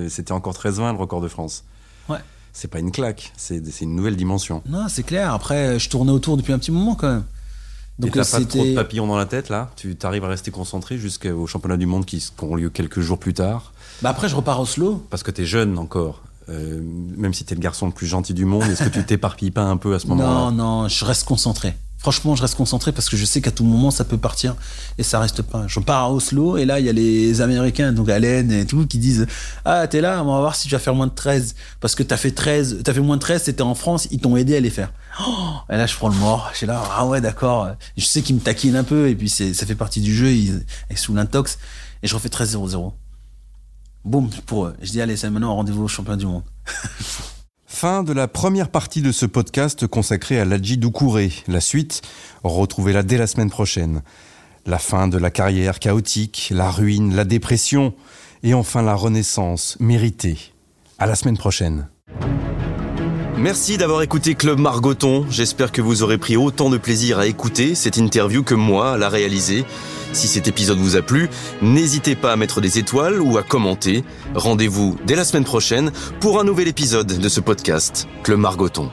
c'était encore 13-20 le record de France. Ouais. C'est pas une claque, c'est c'est une nouvelle dimension. Non, c'est clair. Après, je tournais autour depuis un petit moment quand même. Donc t'as pas trop de papillons dans la tête là? Tu t'arrives à rester concentré jusqu'aux championnats du monde qui, qui auront lieu quelques jours plus tard? Bah après, je repars à Oslo. Parce que t'es jeune encore. Euh, même si t'es le garçon le plus gentil du monde, est-ce que tu t'éparpilles pas un peu à ce moment-là? Non, non, je reste concentré. Franchement, je reste concentré parce que je sais qu'à tout moment, ça peut partir et ça reste pas. Je pars à Oslo et là, il y a les Américains, donc Allen et tout, qui disent Ah, t'es là, on va voir si tu vas faire moins de 13. Parce que t'as fait 13, t'as fait moins de 13, c'était en France, ils t'ont aidé à les faire. Oh et là, je prends le mort. Je suis là, ah ouais, d'accord. Je sais qu'ils me taquinent un peu et puis ça fait partie du jeu, ils, ils sous l'intox. Et je refais 13-0-0. Boum, pour eux. Je dis, allez, c'est maintenant rendez-vous au champion du monde. Fin de la première partie de ce podcast consacré à Ladji Doucouré. La suite, retrouvez-la dès la semaine prochaine. La fin de la carrière chaotique, la ruine, la dépression et enfin la renaissance méritée. À la semaine prochaine. Merci d'avoir écouté Club Margoton. J'espère que vous aurez pris autant de plaisir à écouter cette interview que moi à la réaliser. Si cet épisode vous a plu, n'hésitez pas à mettre des étoiles ou à commenter. Rendez-vous dès la semaine prochaine pour un nouvel épisode de ce podcast, Le Margoton.